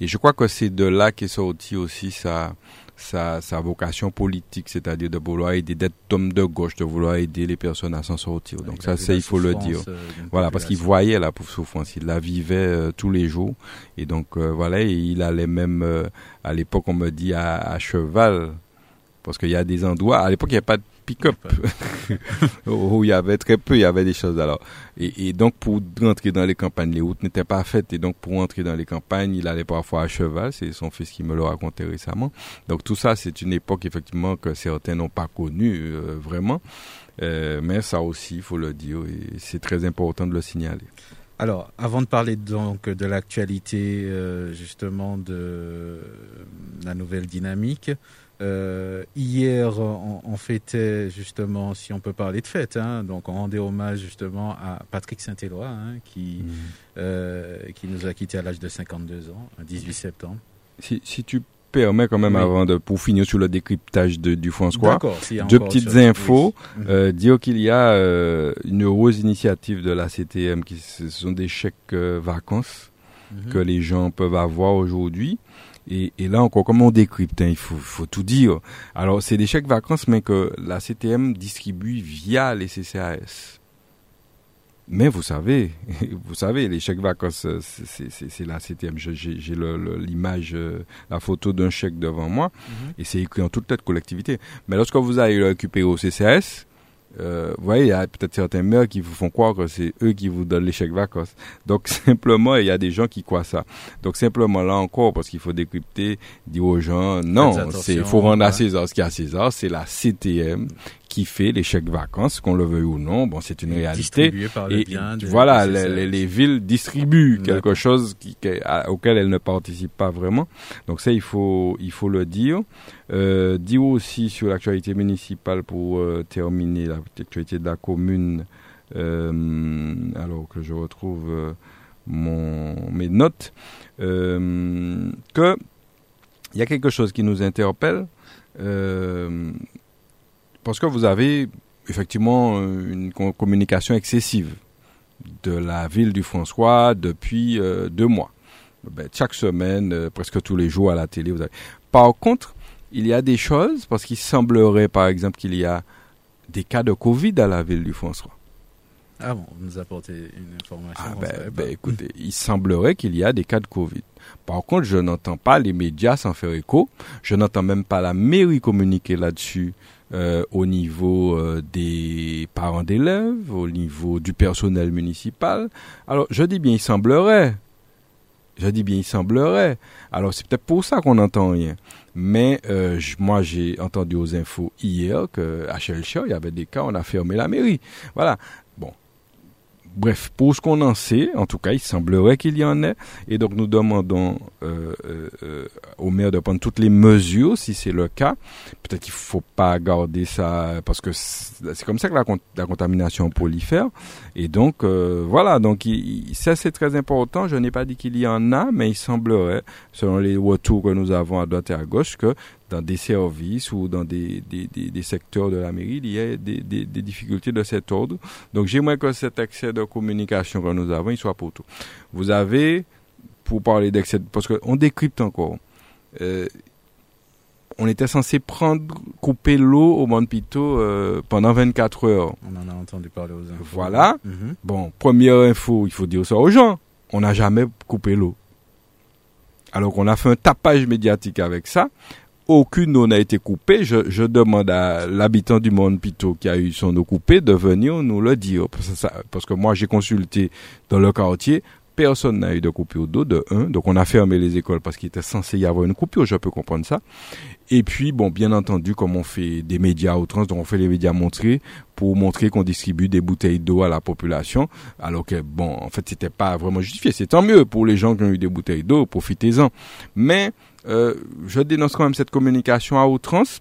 et je crois que c'est de là qu'est sorti aussi sa sa, sa vocation politique, c'est-à-dire de vouloir aider, d'être homme de gauche, de vouloir aider les personnes à s'en sortir. Donc ça, c'est il faut le dire. Euh, voilà, parce qu'il voyait la souffrance, il la vivait euh, tous les jours. Et donc euh, voilà, et il allait même, à l'époque, on me dit, à, à cheval, parce qu'il y a des endroits, à l'époque, il n'y a pas de pick-up. où il y avait très peu, il y avait des choses. Alors, et, donc pour rentrer dans les campagnes, les routes n'étaient pas faites. Et donc pour rentrer dans les campagnes, il allait parfois à cheval. C'est son fils qui me l'a raconté récemment. Donc tout ça, c'est une époque effectivement que certains n'ont pas connue euh, vraiment. Euh, mais ça aussi, il faut le dire, et c'est très important de le signaler. Alors, avant de parler donc de l'actualité euh, justement de la nouvelle dynamique, euh, hier, on, fêtait justement, si on peut parler de fête, hein, donc on rendait hommage justement à Patrick Saint-Éloi, hein, qui, mmh. euh, qui nous a quittés à l'âge de 52 ans, le 18 septembre. Si, si tu permets quand même, avant de, pour finir sur le décryptage de, du François, deux petites infos. Mmh. Euh, dire qu'il y a une heureuse initiative de la CTM, qui ce sont des chèques vacances mmh. que les gens peuvent avoir aujourd'hui. Et, et, là encore, comment on décrypte hein, Il faut, faut, tout dire. Alors, c'est des chèques vacances, mais que la CTM distribue via les CCAS. Mais vous savez, vous savez, les chèques vacances, c'est la CTM. J'ai l'image, euh, la photo d'un chèque devant moi, mhm. et c'est écrit en toute tête collectivité. Mais lorsque vous allez le récupérer au CCAS, euh, vous voyez, il y a peut-être certains maires qui vous font croire que c'est eux qui vous donnent les chèques vacances. Donc simplement, il y a des gens qui croient ça. Donc simplement là encore, parce qu'il faut décrypter, dire aux gens, non, c'est faut rendre à César ce qu'il y a à César, c'est la CTM qui fait les chèques vacances, qu'on le veuille ou non. Bon, c'est une réalité. et voilà, les, villes distribuent quelque chose qui, auquel elles ne participent pas vraiment. Donc ça, il faut, il faut le dire. Euh, dire aussi sur l'actualité municipale pour euh, terminer l'actualité de la commune. Euh, alors que je retrouve mon, mes notes, euh, que il y a quelque chose qui nous interpelle, euh, parce que vous avez effectivement une communication excessive de la ville du François depuis euh, deux mois. Ben, chaque semaine, euh, presque tous les jours à la télé. Vous avez... Par contre, il y a des choses, parce qu'il semblerait par exemple qu'il y a des cas de Covid à la ville du François. Ah bon, vous nous apportez une information. Ah ben, ben écoutez, il semblerait qu'il y a des cas de Covid. Par contre, je n'entends pas les médias s'en faire écho. Je n'entends même pas la mairie communiquer là-dessus euh, au niveau euh, des parents d'élèves, au niveau du personnel municipal. Alors, je dis bien, il semblerait. Je dis bien, il semblerait. Alors, c'est peut-être pour ça qu'on n'entend rien. Mais euh, moi, j'ai entendu aux infos hier qu'à Chelcher, il y avait des cas, on a fermé la mairie. Voilà. Bref, pour ce qu'on en sait, en tout cas, il semblerait qu'il y en ait. Et donc, nous demandons euh, euh, euh, au maire de prendre toutes les mesures, si c'est le cas. Peut-être qu'il ne faut pas garder ça, parce que c'est comme ça que la, contamination prolifère. Et donc, voilà, donc ça c'est très important. Je n'ai pas dit qu'il y en a, mais il semblerait, selon les retours que nous avons à droite et à gauche, que dans des services ou dans des, des, des, secteurs de la mairie, il y a des, des, difficultés de cet ordre. Donc j'aimerais que cet accès de communication que nous avons, il soit pour tout. Vous avez, pour parler d'accès, parce qu'on décrypte encore, euh, on était censé prendre, couper l'eau au Mont Pito euh, pendant 24 heures. On en a entendu parler aux infos. Voilà. Mhm. Bon, première info, il faut dire ça aux gens. On n'a jamais coupé l'eau. Alors qu'on a fait un tapage médiatique avec ça aucune eau n'a été coupée. Je, demande à l'habitant du Monde Pito qui a eu son eau coupée de venir nous le dire. Parce que, moi, j'ai consulté dans le quartier, personne n'a eu de coupure d'eau, de 1. Donc, on a fermé les écoles parce qu'il était censé y avoir une coupure, je peux comprendre ça. Et puis, bon, bien entendu, comme on fait des médias outrance, donc on fait les médias montrés pour montrer qu'on distribue des bouteilles d'eau à la population, alors que, bon, en fait, c'était pas vraiment justifié. C'est tant mieux pour les gens qui ont eu des bouteilles d'eau, profitez-en. Mais, euh, je dénonce quand même cette communication à outrance.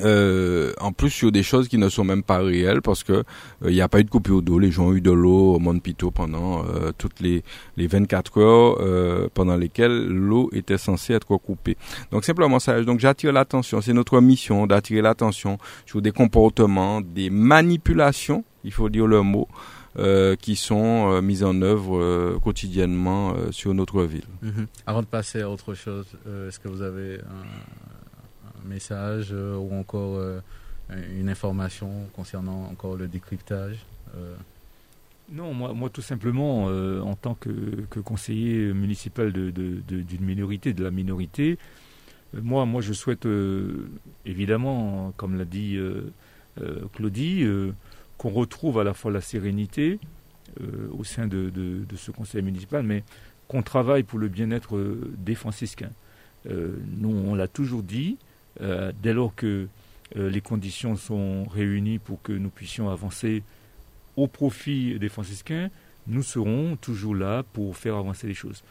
Euh, en plus sur des choses qui ne sont même pas réelles parce que il euh, n'y a pas eu de coupure d'eau. Les gens ont eu de l'eau au Mont Pito pendant toutes les, les 24 heures pendant lesquelles l'eau était censée être coupée. Donc simplement ça. Donc j'attire l'attention. C'est notre mission d'attirer l'attention sur des comportements, des manipulations. Il faut dire le mot euh, qui sont euh, mises en œuvre euh, quotidiennement sur notre ville. Mhm. Avant de passer à autre chose, est-ce que vous avez un, message ou encore une information concernant encore le décryptage non, moi, moi tout simplement, en tant que, conseiller municipal d'une de, minorité, de la minorité, moi, moi je souhaite évidemment, comme l'a dit Claudie, qu'on retrouve à la fois la sérénité euh, au sein de, ce conseil municipal, mais qu'on travaille pour le bien-être euh, des franciscains. Euh, nous, on l'a toujours dit, dès lors que les conditions sont réunies pour que nous puissions avancer au profit des franciscains, nous serons toujours là pour faire avancer les choses.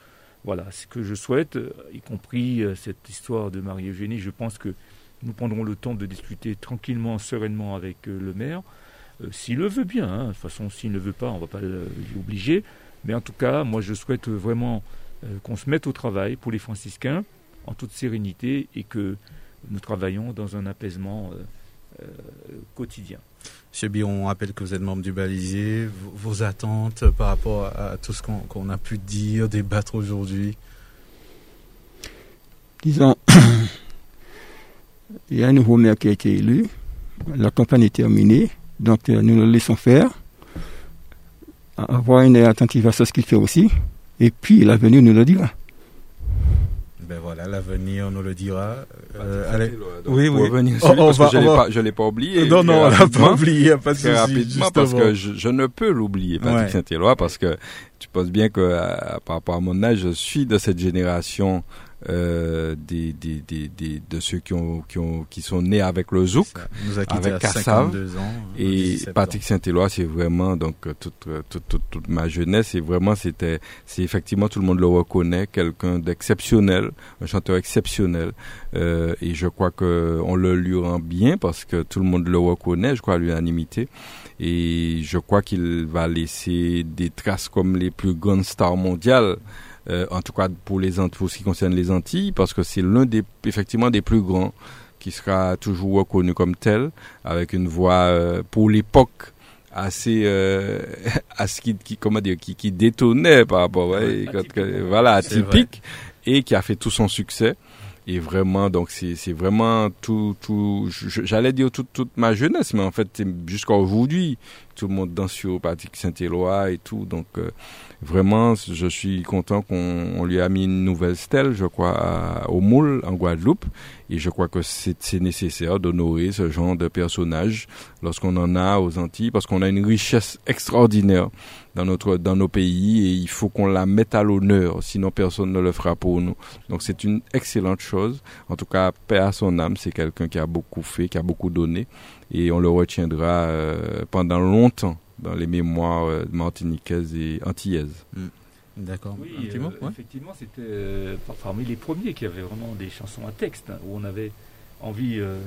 Voilà, ce que je souhaite, y compris cette histoire de Marie-Eugénie, je pense que nous prendrons le temps de discuter tranquillement, sereinement avec le maire. Euh, s'il le veut bien. Hein. De toute façon, s'il ne veut pas, on ne va pas l'obliger. Mais en tout cas, moi, je souhaite vraiment euh, qu'on se mette au travail pour les franciscains en toute sérénité et que nous travaillons dans un apaisement euh, quotidien. Monsieur Biron, on rappelle que vous êtes membre du Balisier. Vos, attentes par rapport à, tout ce qu'on a pu dire, débattre aujourd'hui? Disons, il y a un nouveau maire qui a été élu. La campagne est terminée. Donc euh, nous le laissons faire, avoir une attentive à ce qu'il fait aussi, et puis l'avenir nous le dira. Ben voilà, l'avenir nous le dira. Euh, allez. oui, oui. parce que je ne l'ai pas oublié. Non, non, on l'a pas oublié, pas souci, rapidement, parce que je, ne peux l'oublier, Patrick Saint-Éloi, parce que tu penses bien que par rapport à mon âge, je suis de cette génération euh, des, des, des, des, de ceux qui, ont, qui, ont, qui sont nés avec le zouk, nous a avec Kassav. 52 ans. Et Patrick Saint-Éloi, c'est vraiment donc toute, toute, toute, toute ma jeunesse. Et vraiment, c'était, c'est effectivement tout le monde le reconnaît, quelqu'un d'exceptionnel, un chanteur exceptionnel. Euh, et je crois que on le lui rend bien parce que tout le monde le reconnaît, je crois à l'unanimité. Et je crois qu'il va laisser des traces comme les plus grandes stars mondiales. Euh, en tout cas pour les pour ce qui concerne les Antilles, parce que c'est l'un des effectivement des plus grands qui sera toujours reconnu comme tel, avec une voix euh, pour l'époque assez euh, à ce qui, qui comment dire qui, qui détonnait par rapport ouais, quand- voilà atypique et qui a fait tout son succès. Et vraiment donc c'est c'est vraiment tout tout j'allais dire toute toute ma jeunesse mais en fait jusqu'à aujourd'hui tout le monde danse sur Patrick Saint-Éloi et tout donc euh, vraiment je suis content qu'on on lui a mis une nouvelle stèle je crois au moule en Guadeloupe. Et je crois que c'est nécessaire d'honorer ce genre de personnage lorsqu'on en a aux Antilles parce qu'on a une richesse extraordinaire dans notre dans nos pays et il faut qu'on la mette à l'honneur sinon personne ne le fera pour nous. Donc c'est une excellente chose. En tout cas paix à son âme c'est quelqu'un qui a beaucoup fait qui a beaucoup donné et on le retiendra euh, pendant longtemps dans les mémoires euh, martiniquaises et antillaises D'accord. Oui, un petit euh, ouais. effectivement, c'était euh, par- parmi les premiers qui avaient vraiment des chansons à texte, hein, où on avait envie, euh,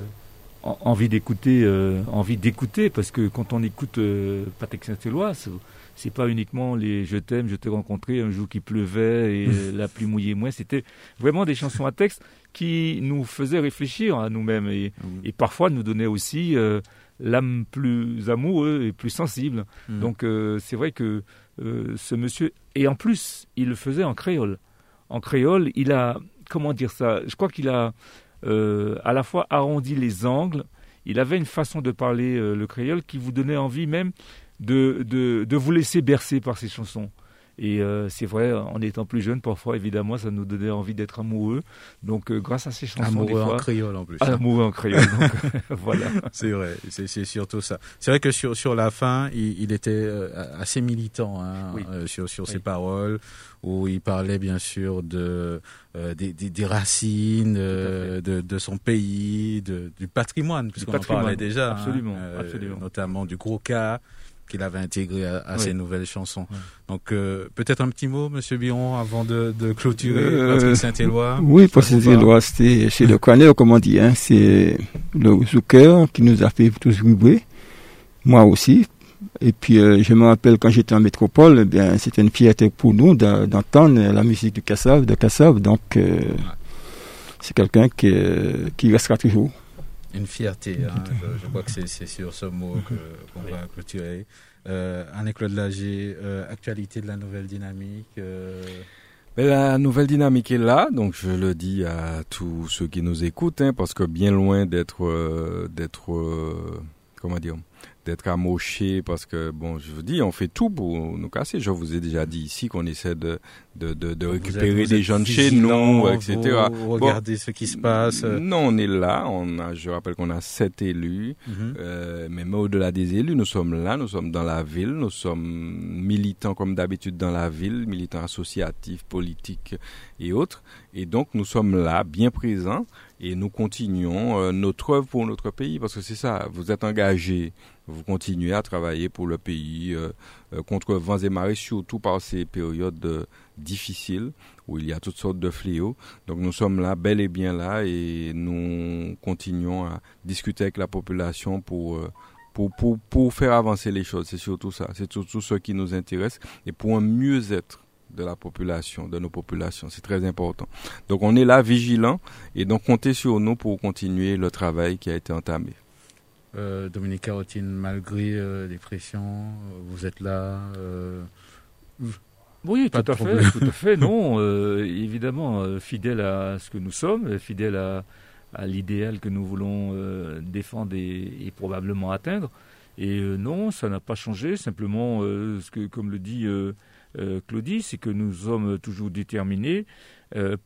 en- envie d'écouter, euh, envie d'écouter, parce que quand on écoute euh, Patrick Saint-Éloi, c'est- pas uniquement les Je t'aime, je t'ai rencontré un jour qui pleuvait et euh, la pluie mouillait moins, c'était vraiment des chansons à texte qui nous faisaient réfléchir à nous-mêmes et, Mm. et parfois nous donnaient aussi euh, l'âme plus amoureuse et plus sensible. Mm. Donc euh, c'est vrai que euh, ce monsieur, et en plus, il le faisait en créole. En créole, il a, comment dire ça, je crois qu'il a euh, à la fois arrondi les angles, il avait une façon de parler le créole qui vous donnait envie même de, de, de vous laisser bercer par ses chansons. Et euh, c'est vrai, en étant plus jeune, parfois, évidemment, ça nous donnait envie d'être amoureux. Donc, euh, grâce à ces chansons, des Amoureux en créole en plus. Ah, amoureux en créole. donc, voilà. C'est vrai, c'est surtout ça. C'est vrai que sur sur la fin, il, il était euh, assez militant hein, Oui. sur sur Oui. ses paroles, où il parlait bien sûr de euh, des, des, des racines, euh, de de son pays, de du patrimoine, puisqu'on en parlait déjà, hein, absolument, euh, absolument. notamment du gros cas qu'il avait intégré à, à Oui. ses nouvelles chansons. Oui. Donc euh, peut-être un petit mot, Monsieur Biron, avant de, de clôturer Euh, Patrick Saint-Éloi. Oui, pour Ça vous ces parle éloi, c'était chez le Canel, comme on dit, hein, c'est le Zouker qui nous a fait tous vibrer, moi aussi. Et puis, euh, je me rappelle quand j'étais en métropole, eh bien, c'était une fierté pour nous d'en- d'entendre la musique du Kassav, de Kassav. Donc, euh, c'est quelqu'un qui, euh, qui restera toujours. Une fierté. hein. je, je crois que c'est sur ce mot que- qu'on va clôturer. Euh, Anne-Claude Lager, euh, actualité de la nouvelle dynamique. euh, Mais la nouvelle dynamique est là, donc je le dis à tous ceux qui nous écoutent, hein, parce que bien loin d'être, euh, d'être, euh, comment dire, d'être amoché, parce que bon, je vous dis, on fait tout pour nous casser. Je vous ai déjà dit ici qu'on essaie de, de, de, de vous récupérer êtes- vous des jeunes chez nous, etc. Vous Bon. regardez ce qui se passe. Non, on est là. On a, je rappelle qu'on a sept élus. mhm. Euh, mais même au-delà des élus, nous sommes là, nous sommes dans la ville, nous sommes militants comme d'habitude dans la ville, militants associatifs, politiques et autres. Et donc nous sommes là, bien présents, et nous continuons euh, notre œuvre pour notre pays, parce que c'est ça, vous êtes engagés, vous continuez à travailler pour le pays, euh, euh, contre vents et marées, surtout par ces périodes euh, difficiles où il y a toutes sortes de fléaux. Donc nous sommes là, bel et bien là, et nous continuons à discuter avec la population pour, pour, pour, pour faire avancer les choses. C'est surtout ça. C'est surtout ce qui nous intéresse et pour un mieux-être de la population, de nos populations. C'est très important. Donc on est là, vigilants, et donc comptez sur nous pour continuer le travail qui a été entamé. Euh, Dominique Carotine, malgré euh, les pressions, euh, vous êtes là. euh, Oui, tout à fait, tout à fait. Non, évidemment, fidèle à ce que nous sommes, fidèle à, à l'idéal que nous voulons défendre et, et probablement atteindre. Et non, ça n'a pas changé. Simplement, ce que, comme le dit Claudie, c'est que nous sommes toujours déterminés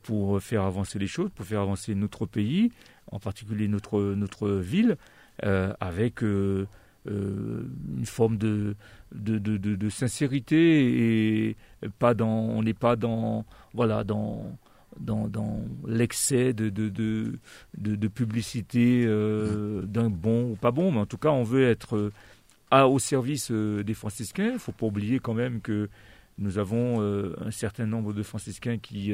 pour faire avancer les choses, pour faire avancer notre pays, en particulier notre notre ville, avec euh, euh, une forme de de, de, de, de sincérité et pas dans on n'est pas dans voilà dans dans, l'excès de, de, publicité d'un bon ou pas bon, mais en tout cas, on veut être à, au service des franciscains. Il ne faut pas oublier quand même que nous avons un certain nombre de franciscains qui,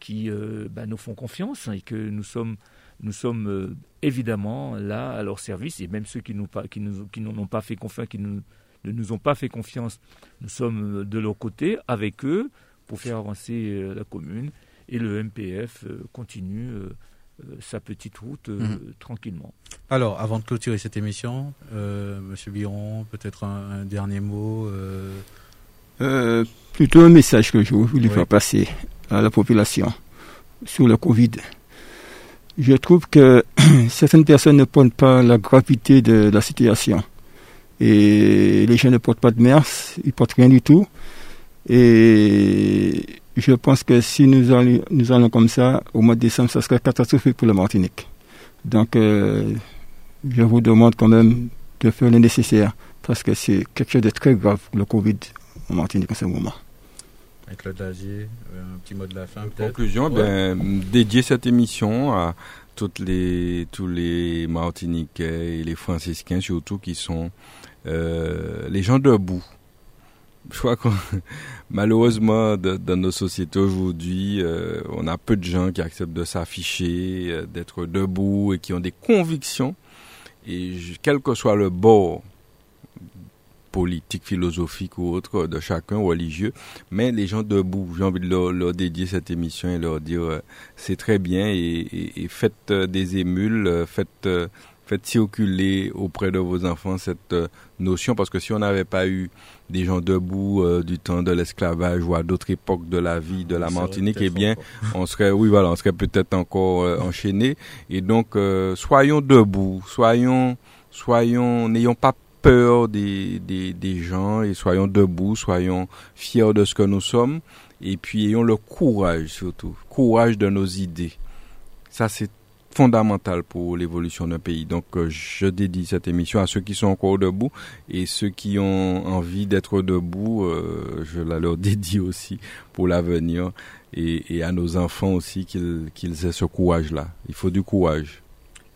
qui bah, nous font confiance et que nous sommes nous sommes euh, évidemment là à leur service et même ceux qui pas, qui nous, qui n'ont pas fait confiance, qui ne nous ont pas fait confiance, nous sommes euh, de leur côté avec eux pour faire avancer euh, la commune et le MPF continue sa petite route mhm. tranquillement. Alors, avant de clôturer cette émission, Monsieur Biron, peut-être un, dernier mot. plutôt un message que je voulais faire passer à la population sur le Covid je trouve que certaines personnes ne prennent pas la gravité de la situation. Et les gens ne portent pas de mers, ils portent rien du tout. Et je pense que si nous allons, nous allons comme ça, au mois de décembre, ça serait catastrophique pour la Martinique. Donc, euh, je vous demande quand même de faire le nécessaire, parce que c'est quelque chose de très grave, le Covid en Martinique en ce moment. Claude Lagier, euh, un petit mot de la fin peut-être. Conclusion, ben, dédier cette émission à toutes les, tous les Martiniquais et les Franciscains surtout qui sont euh, les gens debout. Je crois que malheureusement dans nos sociétés aujourd'hui, euh, on a peu de gens qui acceptent de s'afficher, d'être debout et qui ont des convictions. Et quel que soit le bord politique, philosophique ou autre de chacun, religieux, mais les gens debout, j'ai envie de leur, dédier cette émission et leur dire euh, c'est très bien et, faites euh, des émules, euh, faites, faites circuler auprès de vos enfants cette notion. Parce que si on n'avait pas eu des gens debout du temps de l'esclavage ou à d'autres époques de la vie de la Martinique, eh bien, on serait, oui, voilà, on serait peut-être encore enchaîné. Et donc, soyons debout, soyons, soyons, n'ayons pas peur des, des, gens et soyons debout, soyons fiers de ce que nous sommes et puis ayons le courage surtout, courage de nos idées. Ça c'est fondamental pour l'évolution d'un pays. Donc euh, je dédie cette émission à ceux qui sont encore debout et ceux qui ont envie d'être debout, euh, je la leur dédie aussi pour l'avenir et, à nos enfants aussi qu'ils qu'ils aient ce courage-là. Il faut du courage.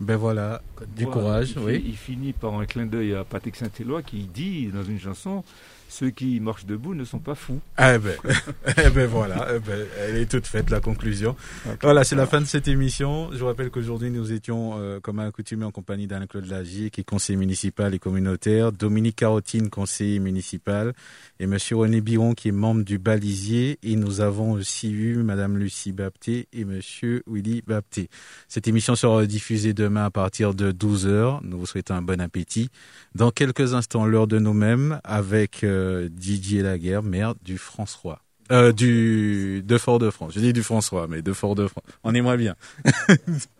Ben voilà, du courage, il, oui. Il finit par un clin d'œil à Patrick Saint-Éloi qui dit dans une chanson ceux qui marchent debout ne sont pas fous. Eh ben, eh ben voilà, eh ben, elle est toute faite la conclusion. Voilà, c'est la fin de cette émission. Je vous rappelle qu'aujourd'hui nous étions, euh, comme à accoutumé, en compagnie d'Alain-Claude Lagier, qui est conseiller municipal et communautaire, Dominique Carotine, conseiller municipal, et Monsieur René Biron, qui est membre du Balisier. Et nous avons aussi eu Madame Lucie Bapté et Monsieur Willy Bapté. Cette émission sera diffusée demain à partir de 12 heures. Nous vous souhaitons un bon appétit. Dans quelques instants, l'heure de nous-mêmes avec euh, Didier Laguerre, maire du François. Euh, du de Fort-de-France. Je dis du François, mais de Fort-de-France. On est moins bien.